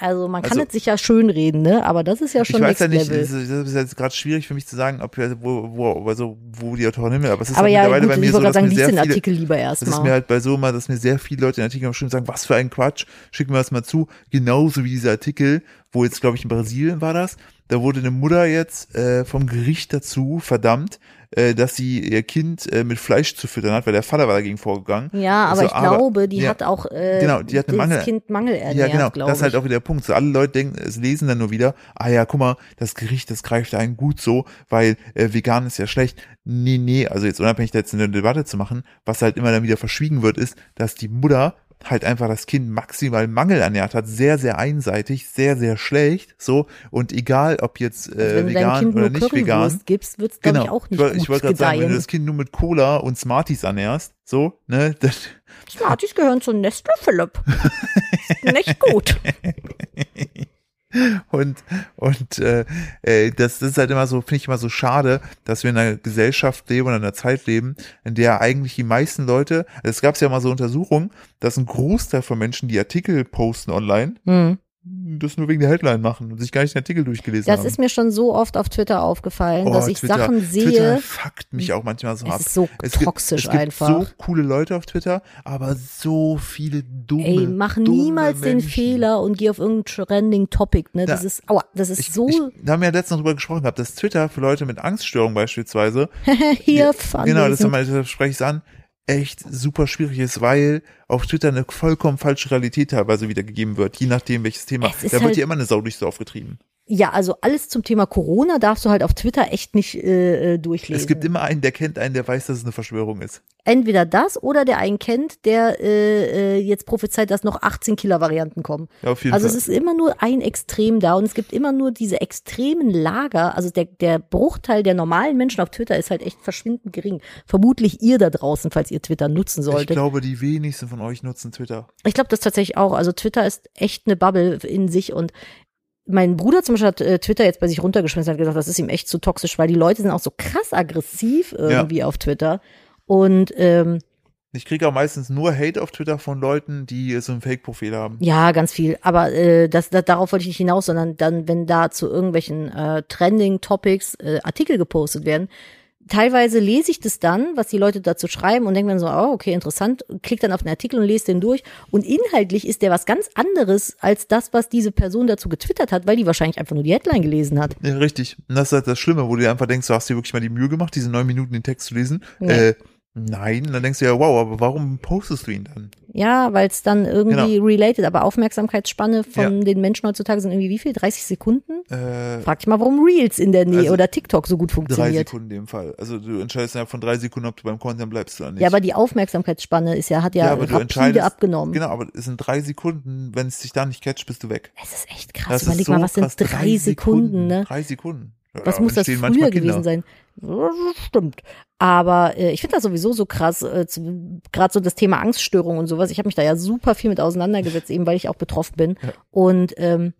Speaker 2: Also man kann
Speaker 1: Also-
Speaker 2: es sich ja schön reden, ne? Aber das ist ja schon
Speaker 1: ich weiß ja nicht, das ist, jetzt gerade schwierig für mich zu sagen, ob wir, wo, wo, also, wo die Autorin hin will, aber es ist
Speaker 2: Aber
Speaker 1: halt
Speaker 2: ja,
Speaker 1: mittlerweile
Speaker 2: gut,
Speaker 1: bei mir so, dass
Speaker 2: sagen,
Speaker 1: mir sehr
Speaker 2: den
Speaker 1: viele,
Speaker 2: Artikel lieber
Speaker 1: das ist mir
Speaker 2: erstmal.
Speaker 1: halt bei so mal, dass mir sehr viele Leute in Artikeln geschrieben sagen, was für ein Quatsch, schick mir das mal zu. Genauso wie dieser Artikel, wo jetzt, glaube ich, in Brasilien war das, da wurde eine Mutter jetzt äh, vom Gericht dazu verdammt, äh, dass sie ihr Kind äh, mit Fleisch zu füttern hat, weil der Vater war dagegen vorgegangen.
Speaker 2: Ja, aber
Speaker 1: Also,
Speaker 2: ich glaube, die
Speaker 1: ja,
Speaker 2: hat auch äh,
Speaker 1: genau, die hat eine
Speaker 2: das
Speaker 1: Mangel-
Speaker 2: Kind Mangel ernährt,
Speaker 1: Ja, genau. Das ist halt auch wieder der Punkt. So alle Leute denken, es lesen dann nur wieder, ah ja, guck mal, das Gericht, das greift ein gut so, weil äh, vegan ist ja schlecht. Nee, nee, also jetzt unabhängig da jetzt eine Debatte zu machen, was halt immer dann wieder verschwiegen wird, ist, dass die Mutter halt einfach das Kind maximal Mangel ernährt hat, sehr, sehr einseitig, sehr, sehr schlecht, so, und egal, ob jetzt
Speaker 2: Also
Speaker 1: äh,
Speaker 2: deinem
Speaker 1: vegan
Speaker 2: Kind
Speaker 1: oder
Speaker 2: nur
Speaker 1: nicht vegan,
Speaker 2: gibst, wird's glaube
Speaker 1: genau,
Speaker 2: ich auch nicht gut
Speaker 1: ich wollte gerade sagen, wenn du das Kind nur mit Cola und Smarties ernährst, so, ne, [laughs] das,
Speaker 2: Smarties gehören zu Nestle Philipp. Nicht gut. [laughs] [laughs]
Speaker 1: Und, und äh, äh, das, ist halt immer so, finde ich immer so schade, dass wir in einer Gesellschaft leben oder in einer Zeit leben, in der eigentlich die meisten Leute, es gab ja mal so Untersuchungen, dass ein Großteil von Menschen, die Artikel posten online,
Speaker 2: Hm.
Speaker 1: Das nur wegen der Headline machen und sich gar nicht den Artikel durchgelesen
Speaker 2: Das
Speaker 1: haben.
Speaker 2: ist mir schon so oft auf Twitter aufgefallen,
Speaker 1: Oh,
Speaker 2: dass ich
Speaker 1: Twitter,
Speaker 2: Sachen
Speaker 1: Twitter
Speaker 2: sehe.
Speaker 1: fuckt mich auch manchmal so
Speaker 2: Es
Speaker 1: ab.
Speaker 2: ist so
Speaker 1: Es gibt,
Speaker 2: toxisch
Speaker 1: es gibt
Speaker 2: einfach.
Speaker 1: so coole Leute auf Twitter, aber so viele dumme,
Speaker 2: Ey, mach
Speaker 1: dumme
Speaker 2: niemals den
Speaker 1: Menschen.
Speaker 2: Fehler und geh auf irgendein trending Topic, ne? Das
Speaker 1: Da-
Speaker 2: ist, aua, das ist
Speaker 1: Ich,
Speaker 2: so
Speaker 1: ich, da haben wir ja letztens noch drüber gesprochen gehabt, dass Twitter für Leute mit Angststörungen beispielsweise [laughs]
Speaker 2: hier
Speaker 1: Genau, das, das spreche ich an, echt super schwierig ist, weil auf Twitter eine vollkommen falsche Realität teilweise wiedergegeben wird, je nachdem welches Thema. Da wird
Speaker 2: halt-
Speaker 1: ja immer eine Sau durchs Dorf getrieben.
Speaker 2: Ja, also alles zum Thema Corona darfst du halt auf Twitter echt nicht äh, äh, durchlesen.
Speaker 1: Es gibt immer einen, der kennt einen, der weiß, dass es eine Verschwörung ist.
Speaker 2: Entweder das oder der einen kennt, der äh, äh, jetzt prophezeit, dass noch 18 Killer-Varianten kommen.
Speaker 1: Ja, auf jeden
Speaker 2: Also
Speaker 1: Fall.
Speaker 2: es ist immer nur ein Extrem da und es gibt immer nur diese extremen Lager. Also der, der Bruchteil der normalen Menschen auf Twitter ist halt echt verschwindend gering. Vermutlich ihr da draußen, falls ihr Twitter nutzen
Speaker 1: ich
Speaker 2: solltet.
Speaker 1: glaube, die wenigsten von euch nutzen Twitter.
Speaker 2: Ich glaube das tatsächlich auch. Also Twitter ist echt eine Bubble in sich und mein Bruder zum Beispiel hat äh, Twitter jetzt bei sich runtergeschmissen und hat gesagt, das ist ihm echt zu toxisch, weil die Leute sind auch so krass aggressiv irgendwie auf Twitter. Und ähm,
Speaker 1: Ich kriege auch meistens nur Hate auf Twitter von Leuten, die so ein Fake-Profil haben.
Speaker 2: ja, ganz viel. Aber äh, das, das, darauf wollte ich nicht hinaus, sondern dann, wenn da zu irgendwelchen äh, Trending-Topics äh, Artikel gepostet werden, teilweise lese ich das dann, was die Leute dazu schreiben und denke dann so, oh, okay, interessant, klick dann auf den Artikel und lese den durch. Und inhaltlich ist der was ganz anderes als das, was diese Person dazu getwittert hat, weil die wahrscheinlich einfach nur die Headline gelesen hat.
Speaker 1: Ja, richtig. Und das ist halt das Schlimme, wo du dir einfach denkst, du hast dir wirklich mal die Mühe gemacht, diese neun Minuten den Text zu lesen.
Speaker 2: Nee.
Speaker 1: Äh, nein. Dann denkst du ja, wow, aber warum postest du ihn dann?
Speaker 2: Ja, weil es dann irgendwie related, aber Aufmerksamkeitsspanne von
Speaker 1: Genau. Ja.
Speaker 2: den Menschen heutzutage sind irgendwie wie viel? 30 Sekunden?
Speaker 1: Äh,
Speaker 2: Frag dich mal, warum Reels in der Nähe
Speaker 1: Also,
Speaker 2: oder TikTok so gut
Speaker 1: drei
Speaker 2: funktioniert.
Speaker 1: Sekunden in dem Fall. Also du entscheidest ja von drei Sekunden, ob du beim Content bleibst oder nicht.
Speaker 2: Ja, aber die Aufmerksamkeitsspanne ist ja, hat ja,
Speaker 1: aber du entscheidest-
Speaker 2: abgenommen.
Speaker 1: Genau, aber es sind drei Sekunden. Wenn es dich da nicht catcht, bist du weg.
Speaker 2: Es ist echt krass.
Speaker 1: Das
Speaker 2: Überleg
Speaker 1: so
Speaker 2: mal, was sind
Speaker 1: krass.
Speaker 2: drei, Sekunden, ne?
Speaker 1: Drei Sekunden.
Speaker 2: Was muss das früher gewesen sein? Stimmt. Aber äh, ich finde das sowieso so krass, äh, gerade so das Thema Angststörung und sowas. Ich habe mich da ja super viel mit auseinandergesetzt, eben weil ich auch betroffen bin.
Speaker 1: Ja.
Speaker 2: Und ähm,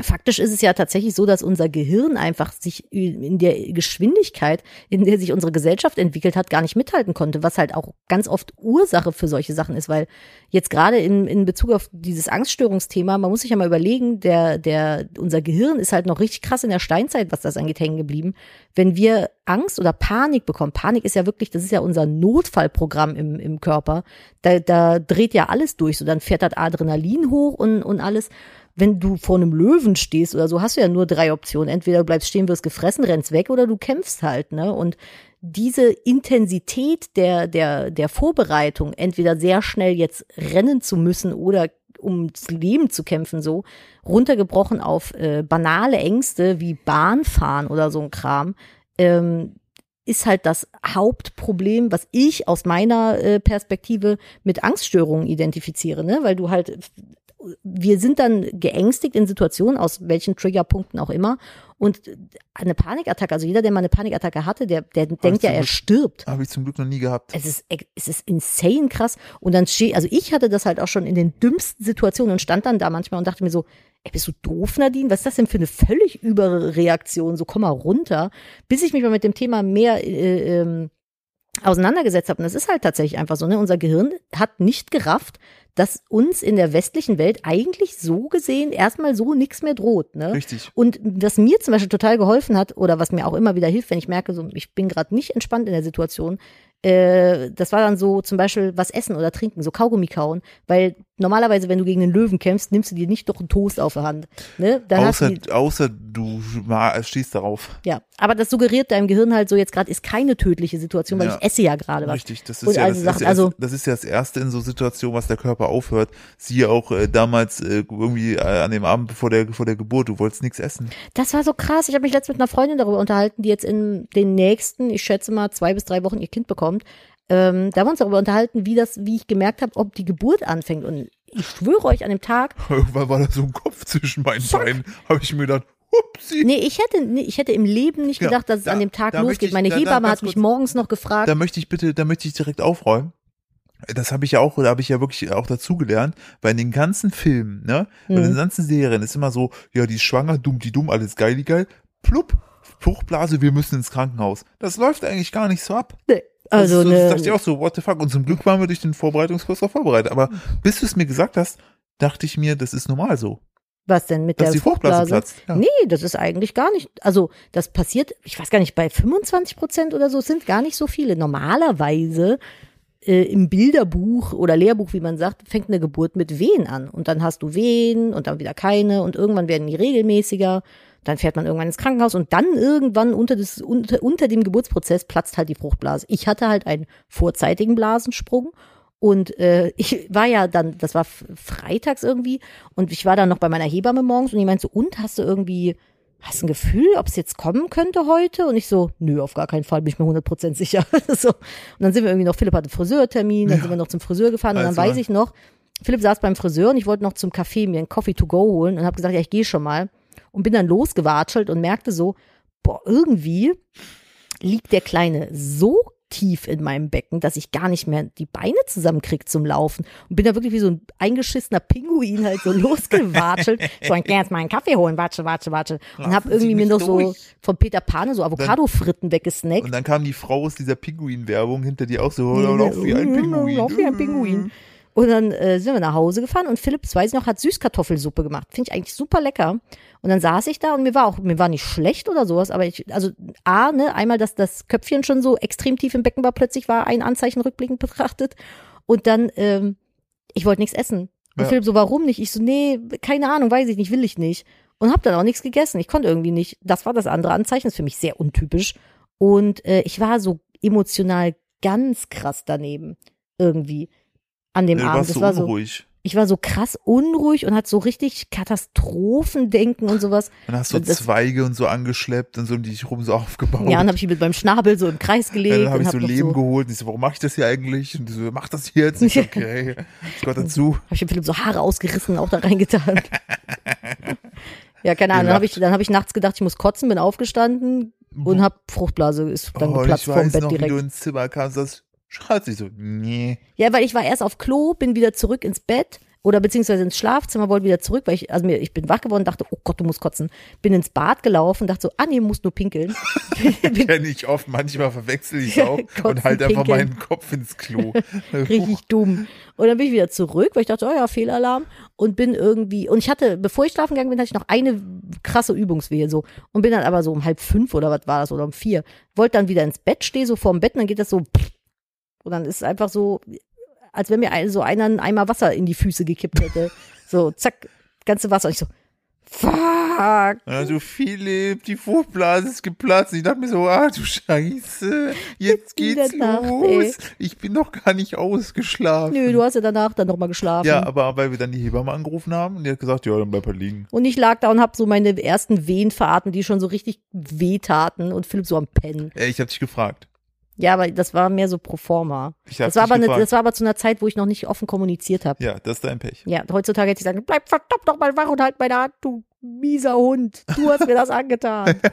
Speaker 2: faktisch ist es ja tatsächlich so, dass unser Gehirn einfach sich in der Geschwindigkeit, in der sich unsere Gesellschaft entwickelt hat, gar nicht mithalten konnte, was halt auch ganz oft Ursache für solche Sachen ist, weil jetzt gerade in, in Bezug auf dieses Angststörungsthema, man muss sich ja mal überlegen, der, der, unser Gehirn ist halt noch richtig krass in der Steinzeit, was das angeht, hängen geblieben. Wenn wir Angst oder Panik bekommen, Panik ist ja wirklich, das ist ja unser Notfallprogramm im, im Körper, da, da dreht ja alles durch, so dann fährt das Adrenalin hoch und, und alles wenn du vor einem Löwen stehst oder so, hast du ja nur drei Optionen. Entweder du bleibst stehen, wirst gefressen, rennst weg oder du kämpfst halt, ne? Und diese Intensität der, der, der Vorbereitung, entweder sehr schnell jetzt rennen zu müssen oder ums Leben zu kämpfen, so, runtergebrochen auf äh, banale Ängste wie Bahnfahren oder so ein Kram, ähm, ist halt das Hauptproblem, was ich aus meiner äh, Perspektive mit Angststörungen identifiziere, ne? Weil du halt wir sind dann geängstigt in Situationen, aus welchen Triggerpunkten auch immer. Und eine Panikattacke, also jeder, der mal eine Panikattacke hatte, der, der denkt ja, er
Speaker 1: Glück-
Speaker 2: stirbt.
Speaker 1: Habe ich zum Glück noch nie gehabt.
Speaker 2: Es ist, es ist insane krass. Und dann steht, also ich hatte das halt auch schon in den dümmsten Situationen und stand dann da manchmal und dachte mir so, ey, bist du doof, Nadine? Was ist das denn für eine völlig Überreaktion? So komm mal runter. Bis ich mich mal mit dem Thema mehr äh, ähm, auseinandergesetzt habe. Und es ist halt tatsächlich einfach so, ne? Unser Gehirn hat nicht gerafft, dass uns in der westlichen Welt eigentlich so gesehen erstmal so nichts mehr droht, ne?
Speaker 1: Richtig.
Speaker 2: Und was mir zum Beispiel total geholfen hat oder was mir auch immer wieder hilft, wenn ich merke, so, ich bin gerade nicht entspannt in der Situation, äh, das war dann so zum Beispiel was essen oder trinken, so Kaugummi kauen, weil normalerweise, wenn du gegen den Löwen kämpfst, nimmst du dir nicht doch einen Toast auf der Hand. Ne? Dann hast
Speaker 1: Außer,
Speaker 2: du,
Speaker 1: außer du stehst darauf.
Speaker 2: ja, aber das suggeriert deinem Gehirn halt so, jetzt gerade ist keine tödliche Situation, weil
Speaker 1: Ja.
Speaker 2: ich esse ja gerade was.
Speaker 1: Richtig, das ist,
Speaker 2: Und
Speaker 1: ja,
Speaker 2: also
Speaker 1: das,
Speaker 2: Sachen,
Speaker 1: ist ja
Speaker 2: also-
Speaker 1: das ist ja das erste in so Situationen, was der Körper aufhört. Siehe auch äh, damals äh, irgendwie äh, an dem Abend vor der vor der Geburt, du wolltest nichts essen.
Speaker 2: Das war so krass. Ich habe mich letztens mit einer Freundin darüber unterhalten, die jetzt in den nächsten, ich schätze mal, zwei bis drei Wochen ihr Kind bekommt. Ähm, da haben wir uns darüber unterhalten, wie das, wie ich gemerkt habe, ob die Geburt anfängt. Und ich schwöre euch an dem Tag, [laughs]
Speaker 1: Irgendwann war da so ein Kopf zwischen meinen
Speaker 2: Zack.
Speaker 1: Beinen, habe ich mir gedacht, hupsi.
Speaker 2: nee, ich hätte, nee, ich hätte im Leben nicht
Speaker 1: Ja,
Speaker 2: gedacht, dass es
Speaker 1: da-
Speaker 2: an dem Tag
Speaker 1: da
Speaker 2: losgeht.
Speaker 1: ich-
Speaker 2: Meine
Speaker 1: da- da
Speaker 2: Hebamme
Speaker 1: ganz
Speaker 2: hat mich
Speaker 1: kurz-
Speaker 2: morgens noch gefragt.
Speaker 1: Da möchte ich bitte, da möchte ich direkt aufräumen. Das habe ich ja auch, da habe ich ja wirklich auch dazugelernt, weil in den ganzen Filmen, ne, und in den
Speaker 2: Mhm.
Speaker 1: ganzen Serien ist immer so, ja, die ist schwanger, dumm, die dumm, alles geil, die geil, plupp, Fruchtblase, wir müssen ins Krankenhaus. Das läuft eigentlich gar nicht so ab.
Speaker 2: Nee, also
Speaker 1: das, ist so- das dachte ich auch so, what the fuck. Und zum Glück waren wir durch den Vorbereitungskurs auch vorbereitet. Aber bis du es mir gesagt hast, dachte ich mir, das ist normal so.
Speaker 2: was denn mit
Speaker 1: Dass
Speaker 2: der
Speaker 1: die Fruchtblase platzt. Ja.
Speaker 2: Nee, das ist eigentlich gar nicht. Also, das passiert, ich weiß gar nicht, bei 25 Prozent oder so sind gar nicht so viele. Normalerweise äh, im Bilderbuch oder Lehrbuch, wie man sagt, fängt eine Geburt mit Wehen an. Und dann hast du Wehen und dann wieder keine und irgendwann werden die regelmäßiger. Dann fährt man irgendwann ins Krankenhaus und dann irgendwann unter, das, unter, unter dem Geburtsprozess platzt halt die Fruchtblase. Ich hatte halt einen vorzeitigen Blasensprung und äh, ich war ja dann, das war freitags irgendwie, und ich war dann noch bei meiner Hebamme morgens und die meinte so, und hast du irgendwie, hast du ein Gefühl, ob es jetzt kommen könnte heute? Und ich so, nö, auf gar keinen Fall, bin ich mir 100% sicher. [laughs] so. Und dann sind wir irgendwie noch, Philipp hatte Friseurtermin, dann
Speaker 1: Ja.
Speaker 2: sind wir noch zum Friseur gefahren und dann
Speaker 1: Also,
Speaker 2: weiß ich noch, Philipp saß beim Friseur und ich wollte noch zum Café mir einen Coffee to go holen und habe gesagt, ja, ich gehe schon mal und bin dann losgewatschelt und merkte so, boah, irgendwie liegt der Kleine so tief in meinem Becken, dass ich gar nicht mehr die Beine zusammenkrieg zum Laufen und bin da wirklich wie so ein eingeschissener Pinguin halt so [laughs] losgewatschelt. so, ich geh jetzt mal einen Kaffee holen, watsche, watsche, watsche. Und
Speaker 1: Raffen
Speaker 2: hab
Speaker 1: Sie
Speaker 2: irgendwie mir noch so
Speaker 1: durch.
Speaker 2: von Peter Pane so Avocado-Fritten weggesnackt.
Speaker 1: Und dann kam die Frau aus dieser Pinguin-Werbung hinter dir auch so, oh, lauf wie ein Pinguin.
Speaker 2: Lauf wie ein Pinguin. Und dann äh, sind wir nach Hause gefahren und Philipp, das weiß ich noch, hat Süßkartoffelsuppe gemacht. Finde ich eigentlich super lecker. Und dann saß ich da und mir war auch, mir war nicht schlecht oder sowas, aber ich, also A, ne, einmal, dass das Köpfchen schon so extrem tief im Becken war, plötzlich war ein Anzeichen rückblickend betrachtet. Und dann, ähm, ich wollte nichts essen. Und
Speaker 1: Ja.
Speaker 2: Philipp so, warum nicht? Ich so, nee, keine Ahnung, weiß ich nicht, will ich nicht. Und hab dann auch nichts gegessen. Ich konnte irgendwie nicht. Das war das andere Anzeichen, ist für mich sehr untypisch. Und äh, ich war so emotional ganz krass daneben. Irgendwie. An dem
Speaker 1: Ja,
Speaker 2: Abend. Das
Speaker 1: so
Speaker 2: war so,
Speaker 1: unruhig.
Speaker 2: Ich war so krass unruhig und hatte so richtig Katastrophendenken und sowas.
Speaker 1: Dann hast du
Speaker 2: Das-
Speaker 1: Zweige und so angeschleppt und so um dich rum so aufgebaut.
Speaker 2: Ja, und habe ich mit meinem Schnabel so im Kreis
Speaker 1: Ja,
Speaker 2: gelegt
Speaker 1: dann habe
Speaker 2: und
Speaker 1: ich
Speaker 2: hab
Speaker 1: so
Speaker 2: noch
Speaker 1: Leben
Speaker 2: so,
Speaker 1: geholt. Und ich so, warum mache ich das hier eigentlich? Und die so, mach das jetzt. Ich so, [laughs] okay. Das gehört dazu.
Speaker 2: habe ich dem Philipp so Haare ausgerissen, auch da reingetan. [laughs] ja, keine Ahnung. Dann habe ich, dann hab ich nachts gedacht, ich muss kotzen, bin aufgestanden und hab Fruchtblase ist dann
Speaker 1: oh,
Speaker 2: geplatzt
Speaker 1: ich weiß
Speaker 2: Bett
Speaker 1: noch, wie
Speaker 2: direkt.
Speaker 1: du ins Zimmer kamst. Das Schatz, ich so, nee.
Speaker 2: Ja, weil ich war erst auf Klo, bin wieder zurück ins Bett oder beziehungsweise ins Schlafzimmer, wollte wieder zurück, weil ich, also mir, ich bin wach geworden, dachte, oh Gott, du musst kotzen. Bin ins Bad gelaufen, dachte so, ah nee, musst nur pinkeln. [laughs] bin
Speaker 1: Kenn ich oft. Manchmal verwechsel ich auch [laughs] und halt einfach
Speaker 2: pinkeln.
Speaker 1: meinen Kopf ins Klo. [laughs]
Speaker 2: richtig dumm. Und dann bin ich wieder zurück, weil ich dachte, oh ja, Fehlalarm. Und bin irgendwie, und ich hatte, bevor ich schlafen gegangen bin, hatte ich noch eine krasse Übungswehe so. Und bin dann aber so um halb fünf oder was war das, oder um vier. Wollte dann wieder ins Bett, stehe so vorm Bett und dann geht das so, und dann ist es einfach so, als wenn mir so einer einen Eimer Wasser in die Füße gekippt hätte. [laughs] So, zack, ganze Wasser. Und ich so, fuck.
Speaker 1: Also Philipp, die Fruchtblase ist geplatzt. Ich dachte mir so, ah du Scheiße, jetzt [laughs] geht's
Speaker 2: Nacht,
Speaker 1: los.
Speaker 2: ey.
Speaker 1: Ich bin noch gar nicht ausgeschlafen.
Speaker 2: Nö, du hast ja danach dann nochmal geschlafen.
Speaker 1: ja, aber weil wir dann die Hebamme angerufen haben und die hat gesagt, ja, dann bleib halt liegen.
Speaker 2: Und ich lag da und hab so meine ersten Wehen veratmet, die schon so richtig wehtaten und Philipp so am Pennen.
Speaker 1: Ey, ich hab dich gefragt.
Speaker 2: Ja, aber das war mehr so pro forma.
Speaker 1: Ich
Speaker 2: Das war, aber eine,
Speaker 1: gefragt.
Speaker 2: das war aber zu einer Zeit, wo ich noch nicht offen kommuniziert habe.
Speaker 1: Ja, das ist dein Pech.
Speaker 2: Ja, heutzutage hätte ich sagen, bleib verdammt noch mal wach und halt meine Hand, du mieser Hund. Du hast mir das angetan. [laughs]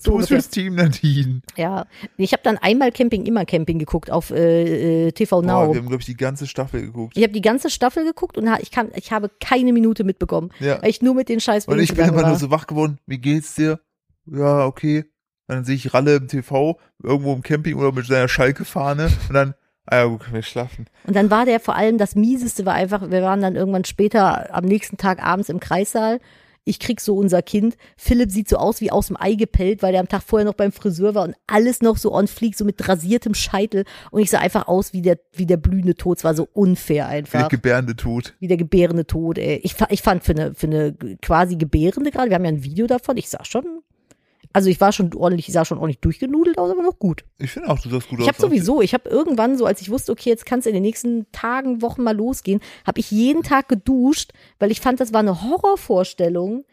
Speaker 2: So
Speaker 1: du bist fürs Team Nadine.
Speaker 2: Ja, ich habe dann einmal Camping, immer Camping geguckt auf äh, äh, TV
Speaker 1: Boah,
Speaker 2: Now.
Speaker 1: wir haben, glaube ich, die ganze Staffel geguckt.
Speaker 2: ich habe die ganze Staffel geguckt und ich, kann, ich habe keine Minute mitbekommen,
Speaker 1: Ja.
Speaker 2: weil ich nur mit den scheiß
Speaker 1: Und ich bin immer
Speaker 2: war.
Speaker 1: nur so wach geworden. Wie geht's dir? Ja, okay. Dann sehe ich Ralle im TV, irgendwo im Camping oder mit seiner Schalke-Fahne und dann, ah ja, gut, können wir schlafen.
Speaker 2: Und dann war der vor allem, das Mieseste war einfach, wir waren dann irgendwann später am nächsten Tag abends im Kreissaal. Ich krieg so unser Kind. Philipp sieht so aus wie aus dem Ei gepellt, weil der am Tag vorher noch beim Friseur war und alles noch so on fleek, so mit rasiertem Scheitel. Und ich sah einfach aus wie der, wie der blühende Tod. Es war so unfair
Speaker 1: Der
Speaker 2: einfach.
Speaker 1: gebärende Tod.
Speaker 2: Wie der gebärende Tod, ey. Ich, ich fand für eine, für eine quasi gebärende gerade, wir haben ja ein Video davon, ich sah schon, also ich war schon ordentlich, ich sah schon ordentlich durchgenudelt aus, aber noch gut.
Speaker 1: Ich finde auch, du sahst gut
Speaker 2: Ich
Speaker 1: aus.
Speaker 2: habe sowieso, ich habe irgendwann so, als ich wusste, okay, jetzt kann es in den nächsten Tagen, Wochen mal losgehen, habe ich jeden Tag geduscht, weil ich fand, das war eine Horrorvorstellung,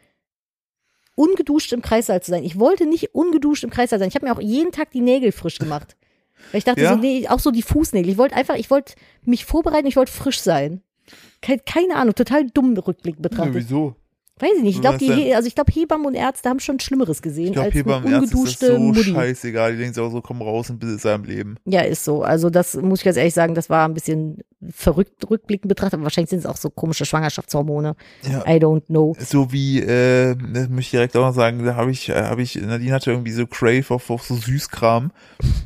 Speaker 2: ungeduscht im Kreissaal zu sein. Ich wollte nicht ungeduscht im Kreissaal sein. Ich habe mir auch jeden Tag die Nägel frisch gemacht. Weil ich dachte
Speaker 1: Ja?
Speaker 2: so, nee, auch so die Fußnägel. Ich wollte einfach, ich wollte mich vorbereiten, ich wollte frisch sein. Keine, Ahnung, total dumm Rückblick
Speaker 1: Ja,
Speaker 2: betrachtet.
Speaker 1: wieso?
Speaker 2: Weiß ich nicht. Ich glaube, die, also ich glaube, Hebammen und Ärzte haben schon Schlimmeres gesehen
Speaker 1: Ich glaube,
Speaker 2: eine
Speaker 1: beim Ärzte ist das so
Speaker 2: Mutti.
Speaker 1: scheißegal. Die denken sich auch so, komm raus und bitte sei am Leben.
Speaker 2: Ja, ist so. Also das muss ich ganz ehrlich sagen, das war ein bisschen verrückt rückblickend betrachtet, aber wahrscheinlich sind es auch so komische Schwangerschaftshormone.
Speaker 1: Ja.
Speaker 2: I don't know.
Speaker 1: So wie, äh, das möchte ich direkt auch noch sagen, da habe ich, äh, habe ich, Nadine hatte irgendwie so Crave auf, auf so Süßkram.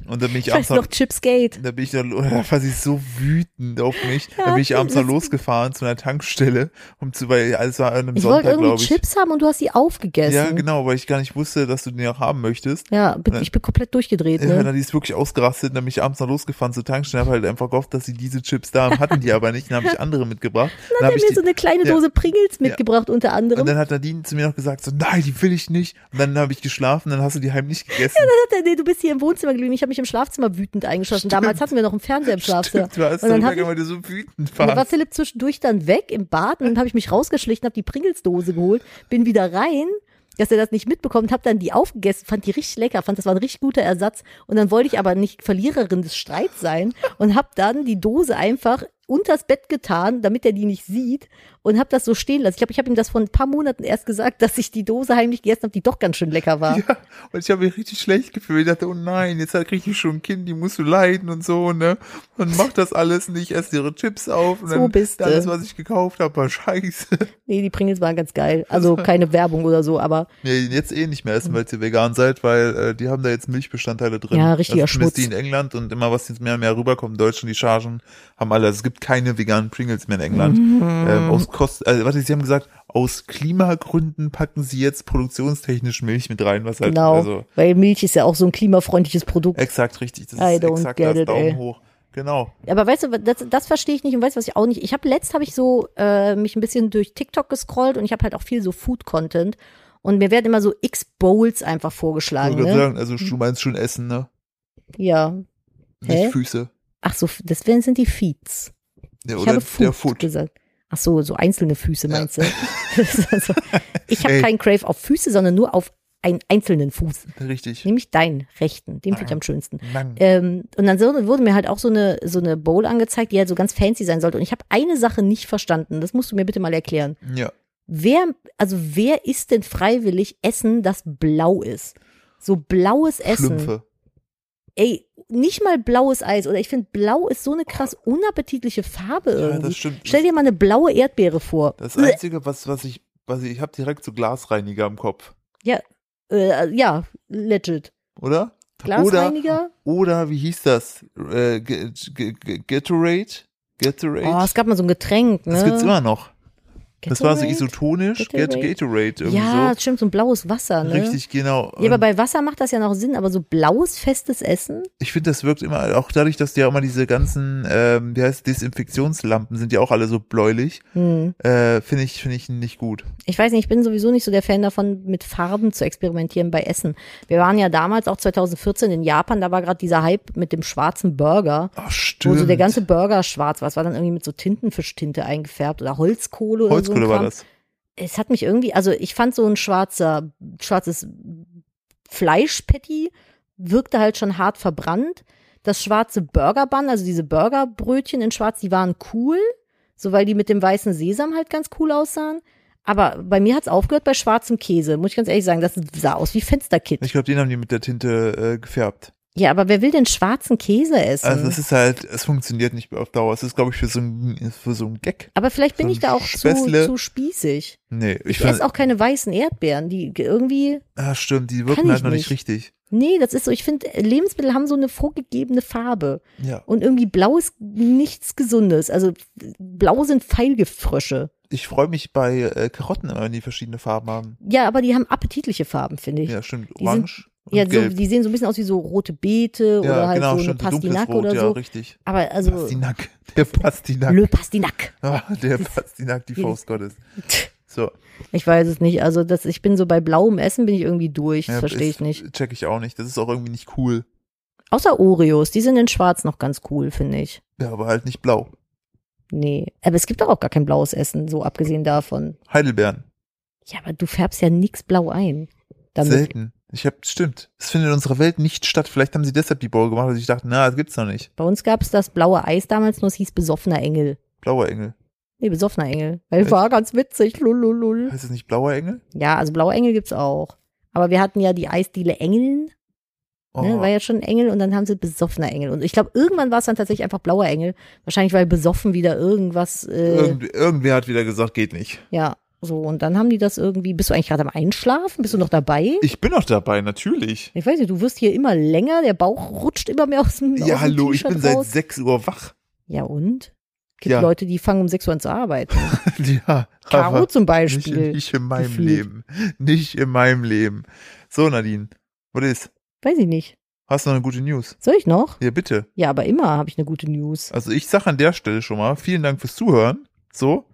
Speaker 1: Und dann bin ich, [laughs]
Speaker 2: Ich
Speaker 1: abends
Speaker 2: noch Chipsgate.
Speaker 1: Da bin ich dann, [laughs] da war sie so wütend auf mich. [laughs]
Speaker 2: Ja,
Speaker 1: da bin ich abends dann losgefahren zu einer Tankstelle, um zu, weil alles war an einem Sonntag,
Speaker 2: irgendwie. Chips haben und du hast sie aufgegessen.
Speaker 1: Ja, genau, weil ich gar nicht wusste, dass du den auch haben möchtest.
Speaker 2: Ja, bin, ich bin komplett durchgedreht,
Speaker 1: Ja,
Speaker 2: ne?
Speaker 1: dann die ist wirklich ausgerastet, dann bin ich abends noch losgefahren zur Tankstelle, habe halt einfach gehofft, dass sie diese Chips da haben, hatten die aber nicht, dann habe ich andere mitgebracht. [laughs] Dann
Speaker 2: Dann
Speaker 1: hab
Speaker 2: hat
Speaker 1: ich
Speaker 2: er mir
Speaker 1: die,
Speaker 2: so eine kleine
Speaker 1: ja.
Speaker 2: Dose Pringles mitgebracht, unter anderem.
Speaker 1: und dann hat Nadine zu mir noch gesagt, so, nein, die will ich nicht. Und dann habe ich geschlafen, dann hast du die heimlich gegessen.
Speaker 2: Hat er, nee, du bist hier im Wohnzimmer geblieben, ich habe mich im Schlafzimmer wütend eingeschossen. Damals hatten wir noch einen Fernseher im [laughs] Schlafzimmer.
Speaker 1: Stimmt, du hast
Speaker 2: Und dann
Speaker 1: dann
Speaker 2: ich-
Speaker 1: weil du so wütend
Speaker 2: Und dann war
Speaker 1: warst.
Speaker 2: Philipp zwischendurch dann weg im Bad und dann habe ich mich rausgeschlichen, habe die Pringles-Dose geholt, bin wieder rein, dass er das nicht mitbekommt, habe dann die aufgegessen, fand die richtig lecker, fand das war ein richtig guter Ersatz. Und dann wollte ich aber nicht Verliererin des Streits sein und habe dann die Dose einfach unters Bett getan, damit er die nicht sieht und habe das so stehen lassen. Ich glaube, ich habe ihm das vor ein paar Monaten erst gesagt, dass ich die Dose heimlich gegessen habe, die doch ganz schön lecker war. [laughs]
Speaker 1: Ja, und ich habe mich richtig schlecht gefühlt. Ich dachte, oh nein, jetzt kriege ich schon ein Kind, die musst du leiden und so, ne? Und mach das alles nicht, ess ihre Chips auf und
Speaker 2: So
Speaker 1: dann
Speaker 2: bist du.
Speaker 1: alles, was ich gekauft habe, war scheiße. [laughs]
Speaker 2: Nee, die Pringles waren ganz geil. Also keine Werbung oder so, aber
Speaker 1: Nee, jetzt eh nicht mehr essen, weil ihr vegan seid, weil äh, die haben da jetzt Milchbestandteile drin.
Speaker 2: Ja, richtiger
Speaker 1: also
Speaker 2: Schmutz.
Speaker 1: die in England und immer was jetzt mehr und mehr rüberkommt, in Deutschland, die Chargen haben alle, also es gibt keine veganen Pringles mehr in England.
Speaker 2: Mhm.
Speaker 1: Ähm, aus Kost, also, warte, sie haben gesagt, aus Klimagründen packen sie jetzt produktionstechnisch Milch mit rein, was halt,
Speaker 2: genau,
Speaker 1: also
Speaker 2: weil Milch ist ja auch so ein klimafreundliches Produkt.
Speaker 1: exakt richtig, das
Speaker 2: I
Speaker 1: ist exakt das
Speaker 2: it,
Speaker 1: Daumen
Speaker 2: ey.
Speaker 1: hoch. Genau.
Speaker 2: Aber weißt du, das, das verstehe ich nicht und weißt du, was ich auch nicht. Ich habe letzt habe ich so äh, mich ein bisschen durch TikTok gescrollt und ich habe halt auch viel so Food Content und mir werden immer so X Bowls einfach vorgeschlagen, ne?
Speaker 1: sagen, also du meinst schon Essen, ne?
Speaker 2: Ja.
Speaker 1: Nicht
Speaker 2: Hä?
Speaker 1: Füße.
Speaker 2: Ach so, das sind die Feeds.
Speaker 1: Ja,
Speaker 2: Ich
Speaker 1: oder
Speaker 2: habe
Speaker 1: der
Speaker 2: Food,
Speaker 1: Foot.
Speaker 2: gesagt. Ach so, so einzelne Füße meinst du? [laughs] Das ist also, ich habe keinen Crave auf Füße, sondern nur auf einen einzelnen Fuß,
Speaker 1: Richtig.
Speaker 2: nämlich deinen rechten. Den finde ich
Speaker 1: Ah.
Speaker 2: am schönsten. Ähm, und dann so, wurde mir halt auch so eine, so eine Bowl angezeigt, die halt so ganz fancy sein sollte. Und ich habe eine Sache nicht verstanden. Das musst du mir bitte mal erklären.
Speaker 1: Ja.
Speaker 2: Wer, also wer isst denn freiwillig Essen, das blau ist? So blaues Essen.
Speaker 1: Schlümpfe.
Speaker 2: Ey, nicht mal blaues Eis. Oder ich finde, blau ist so eine krass unappetitliche Farbe
Speaker 1: Ja,
Speaker 2: irgendwie.
Speaker 1: das stimmt.
Speaker 2: Stell dir mal eine blaue Erdbeere vor.
Speaker 1: Das Einzige, was, was ich, was ich, ich habe direkt so Glasreiniger im Kopf,
Speaker 2: Äh, ja, legit.
Speaker 1: oder?
Speaker 2: Glasreiniger?
Speaker 1: Oder, oder wie hieß das? Äh, Gatorade? Gatorade?
Speaker 2: Oh, es gab mal so ein Getränk, ne?
Speaker 1: das gibt's immer noch. Das war so
Speaker 2: Gatorade?
Speaker 1: isotonisch, Gatorade,
Speaker 2: Gatorade?
Speaker 1: Gatorade irgendwie
Speaker 2: Ja,
Speaker 1: so.
Speaker 2: stimmt, so ein blaues Wasser, ne?
Speaker 1: Richtig, genau.
Speaker 2: Ja, aber
Speaker 1: Und
Speaker 2: bei Wasser macht das ja noch Sinn, aber so blaues, festes Essen?
Speaker 1: ich finde, das wirkt immer, auch dadurch, dass die ja immer diese ganzen, ähm, wie heißt Desinfektionslampen sind ja auch alle so bläulich,
Speaker 2: Hm.
Speaker 1: äh, finde ich, finde ich nicht gut.
Speaker 2: Ich weiß nicht, ich bin sowieso nicht so der Fan davon, mit Farben zu experimentieren bei Essen. Wir waren ja damals auch 2014 in Japan, da war gerade dieser Hype mit dem schwarzen Burger,
Speaker 1: Ach,
Speaker 2: wo
Speaker 1: stimmt.
Speaker 2: so der ganze Burger schwarz war. Es war dann irgendwie mit so Tintenfischtinte eingefärbt oder Holzkohle oder so. Ein
Speaker 1: war das.
Speaker 2: Es hat mich irgendwie, also ich fand so ein schwarzer, schwarzes Fleischpatty wirkte halt schon hart verbrannt. das schwarze Burger Bun, also diese Burgerbrötchen in schwarz, die waren cool, so weil die mit dem weißen Sesam halt ganz cool aussahen. Aber bei mir hat's aufgehört bei schwarzem Käse, muss ich ganz ehrlich sagen, das sah aus wie Fensterkit.
Speaker 1: Ich glaube, den haben die mit der Tinte äh, gefärbt.
Speaker 2: Ja, aber wer will denn schwarzen Käse essen?
Speaker 1: Also es ist halt, es funktioniert nicht mehr auf Dauer. Es ist, glaube ich, für so ein, für so ein Gag.
Speaker 2: aber vielleicht bin
Speaker 1: so
Speaker 2: ich da auch zu,
Speaker 1: Späßle.
Speaker 2: zu spießig.
Speaker 1: Nee, ich,
Speaker 2: Ich esse auch keine weißen Erdbeeren, die irgendwie,
Speaker 1: ah, stimmt, die wirken halt noch nicht richtig.
Speaker 2: nee, das ist so, ich finde, Lebensmittel haben so eine vorgegebene Farbe.
Speaker 1: Ja.
Speaker 2: Und irgendwie blau ist nichts Gesundes. Also blau sind Pfeilgiftfrösche.
Speaker 1: Ich freue mich bei äh, Karotten immer, wenn die verschiedene Farben haben.
Speaker 2: Ja, aber die haben appetitliche Farben, finde ich.
Speaker 1: Ja, stimmt. Orange
Speaker 2: Ja, so, die sehen so ein bisschen aus wie so rote Beete
Speaker 1: ja,
Speaker 2: oder halt
Speaker 1: genau,
Speaker 2: so eine Pastinake oder
Speaker 1: ja,
Speaker 2: so.
Speaker 1: richtig.
Speaker 2: Aber also,
Speaker 1: Pastinak. Der Pastinak.
Speaker 2: Le Pastinak. [laughs]
Speaker 1: Ah, der Pastinak, die Faust Gottes. [laughs] So.
Speaker 2: Ich weiß es nicht. Also das, ich bin so bei blauem Essen bin ich irgendwie durch. Das
Speaker 1: ja,
Speaker 2: verstehe ich nicht.
Speaker 1: Check ich auch nicht. Das ist auch irgendwie nicht cool.
Speaker 2: Außer Oreos, die sind in Schwarz noch ganz cool, finde ich.
Speaker 1: Ja, aber halt nicht blau.
Speaker 2: Nee, aber es gibt doch auch gar kein blaues Essen, so abgesehen davon.
Speaker 1: Heidelbeeren.
Speaker 2: Ja, aber du färbst ja nix blau ein. Damit.
Speaker 1: Selten. Ich hab, stimmt. Es findet in unserer Welt nicht statt. Vielleicht haben sie deshalb die Bowl gemacht, weil ich dachte, na, das gibt's noch nicht.
Speaker 2: Bei uns gab es das blaue Eis damals, nur es hieß besoffener Engel.
Speaker 1: Blauer Engel.
Speaker 2: Nee, besoffener Engel. Weil
Speaker 1: Echt?
Speaker 2: war ganz witzig. Lululul.
Speaker 1: Heißt es nicht blauer Engel?
Speaker 2: Ja, also blaue Engel gibt's auch. Aber wir hatten ja die Eisdiele Engeln.
Speaker 1: Oh,
Speaker 2: Ne, war ja schon Engel und dann haben sie besoffener Engel. Und ich glaube, irgendwann war es dann tatsächlich einfach blauer Engel. Wahrscheinlich, weil besoffen wieder irgendwas, äh,
Speaker 1: Irgend, irgendwer hat wieder gesagt, geht nicht.
Speaker 2: ja, so. Und dann haben die das irgendwie, bist du eigentlich gerade am Einschlafen? Bist du noch dabei?
Speaker 1: Ich bin noch dabei, natürlich.
Speaker 2: Ich weiß nicht, du wirst hier immer länger, der Bauch rutscht immer mehr aus dem, aus
Speaker 1: Ja,
Speaker 2: dem
Speaker 1: hallo, ich bin seit
Speaker 2: raus.
Speaker 1: 6 Uhr wach.
Speaker 2: Ja, und? Gibt
Speaker 1: Ja.
Speaker 2: Leute, die fangen um 6 Uhr an zu arbeiten. [laughs]
Speaker 1: ja,
Speaker 2: Caro zum
Speaker 1: nicht,
Speaker 2: Beispiel.
Speaker 1: nicht in meinem
Speaker 2: gefühlt.
Speaker 1: Leben. Nicht in meinem Leben. So, Nadine, was ist?
Speaker 2: Weiß ich nicht.
Speaker 1: Hast du noch eine gute News?
Speaker 2: Soll ich noch?
Speaker 1: Ja, bitte.
Speaker 2: Ja, aber immer habe ich eine gute News.
Speaker 1: Also ich sag an der Stelle schon mal, vielen Dank fürs Zuhören. So.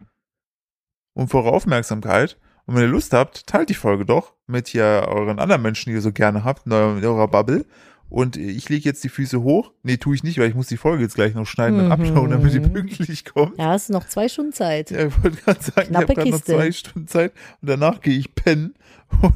Speaker 1: Und für eure Aufmerksamkeit. Und wenn ihr Lust habt, teilt die Folge doch mit hier euren anderen Menschen, die ihr so gerne habt, in eurer, Bubble. Und ich lege jetzt die Füße hoch. Nee, tue ich nicht, weil ich muss die Folge jetzt gleich noch schneiden und
Speaker 2: Mhm.
Speaker 1: uploaden, damit die pünktlich kommt.
Speaker 2: Ja, hast du noch zwei Stunden Zeit.
Speaker 1: Ja, ich wollte gerade sagen,
Speaker 2: Knappe
Speaker 1: ich habe noch zwei Stunden Zeit und danach gehe ich pennen.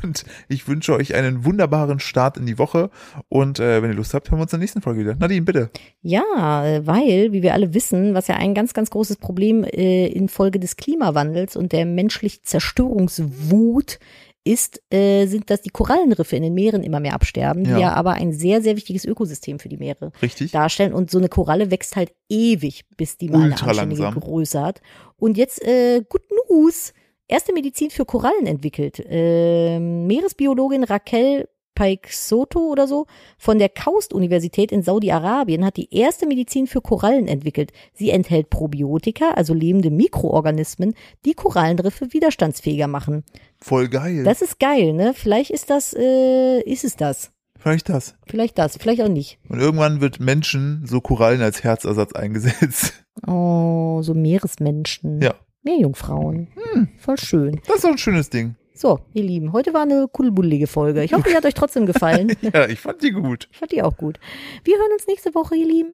Speaker 1: Und ich wünsche euch einen wunderbaren Start in die Woche. Und äh, wenn ihr Lust habt, hören wir uns in der nächsten Folge wieder. Nadine, bitte.
Speaker 2: Ja, äh, weil, wie wir alle wissen, was ja ein ganz, ganz großes Problem äh, infolge des Klimawandels und der menschlich Zerstörungswut ist, äh, sind, dass die Korallenriffe in den Meeren immer mehr absterben,
Speaker 1: Ja.
Speaker 2: die ja aber ein sehr, sehr wichtiges Ökosystem für die Meere
Speaker 1: Richtig?
Speaker 2: darstellen. Und so eine Koralle wächst halt ewig, bis die mal eine anständige. Größe hat. Und jetzt, äh, Good News, erste Medizin für Korallen entwickelt. Ähm, Meeresbiologin Raquel Paixoto oder so von der Kaust-Universität in Saudi-Arabien hat die erste Medizin für Korallen entwickelt. Sie enthält Probiotika, also lebende Mikroorganismen, die Korallenriffe widerstandsfähiger machen.
Speaker 1: Voll geil.
Speaker 2: Das ist geil, ne? Vielleicht ist das, äh, ist es das.
Speaker 1: Vielleicht das.
Speaker 2: Vielleicht das, vielleicht auch nicht.
Speaker 1: Und irgendwann wird Menschen so Korallen als Herzersatz eingesetzt.
Speaker 2: Oh, so Meeresmenschen.
Speaker 1: Ja.
Speaker 2: Meerjungfrauen.
Speaker 1: Hm.
Speaker 2: Voll schön.
Speaker 1: Das ist doch ein schönes Ding.
Speaker 2: So, ihr Lieben, heute war eine kuddelbullige Folge. Ich hoffe, die hat euch trotzdem gefallen. [laughs]
Speaker 1: Ja, ich fand die gut.
Speaker 2: Ich fand die auch gut. Wir hören uns nächste Woche, ihr Lieben.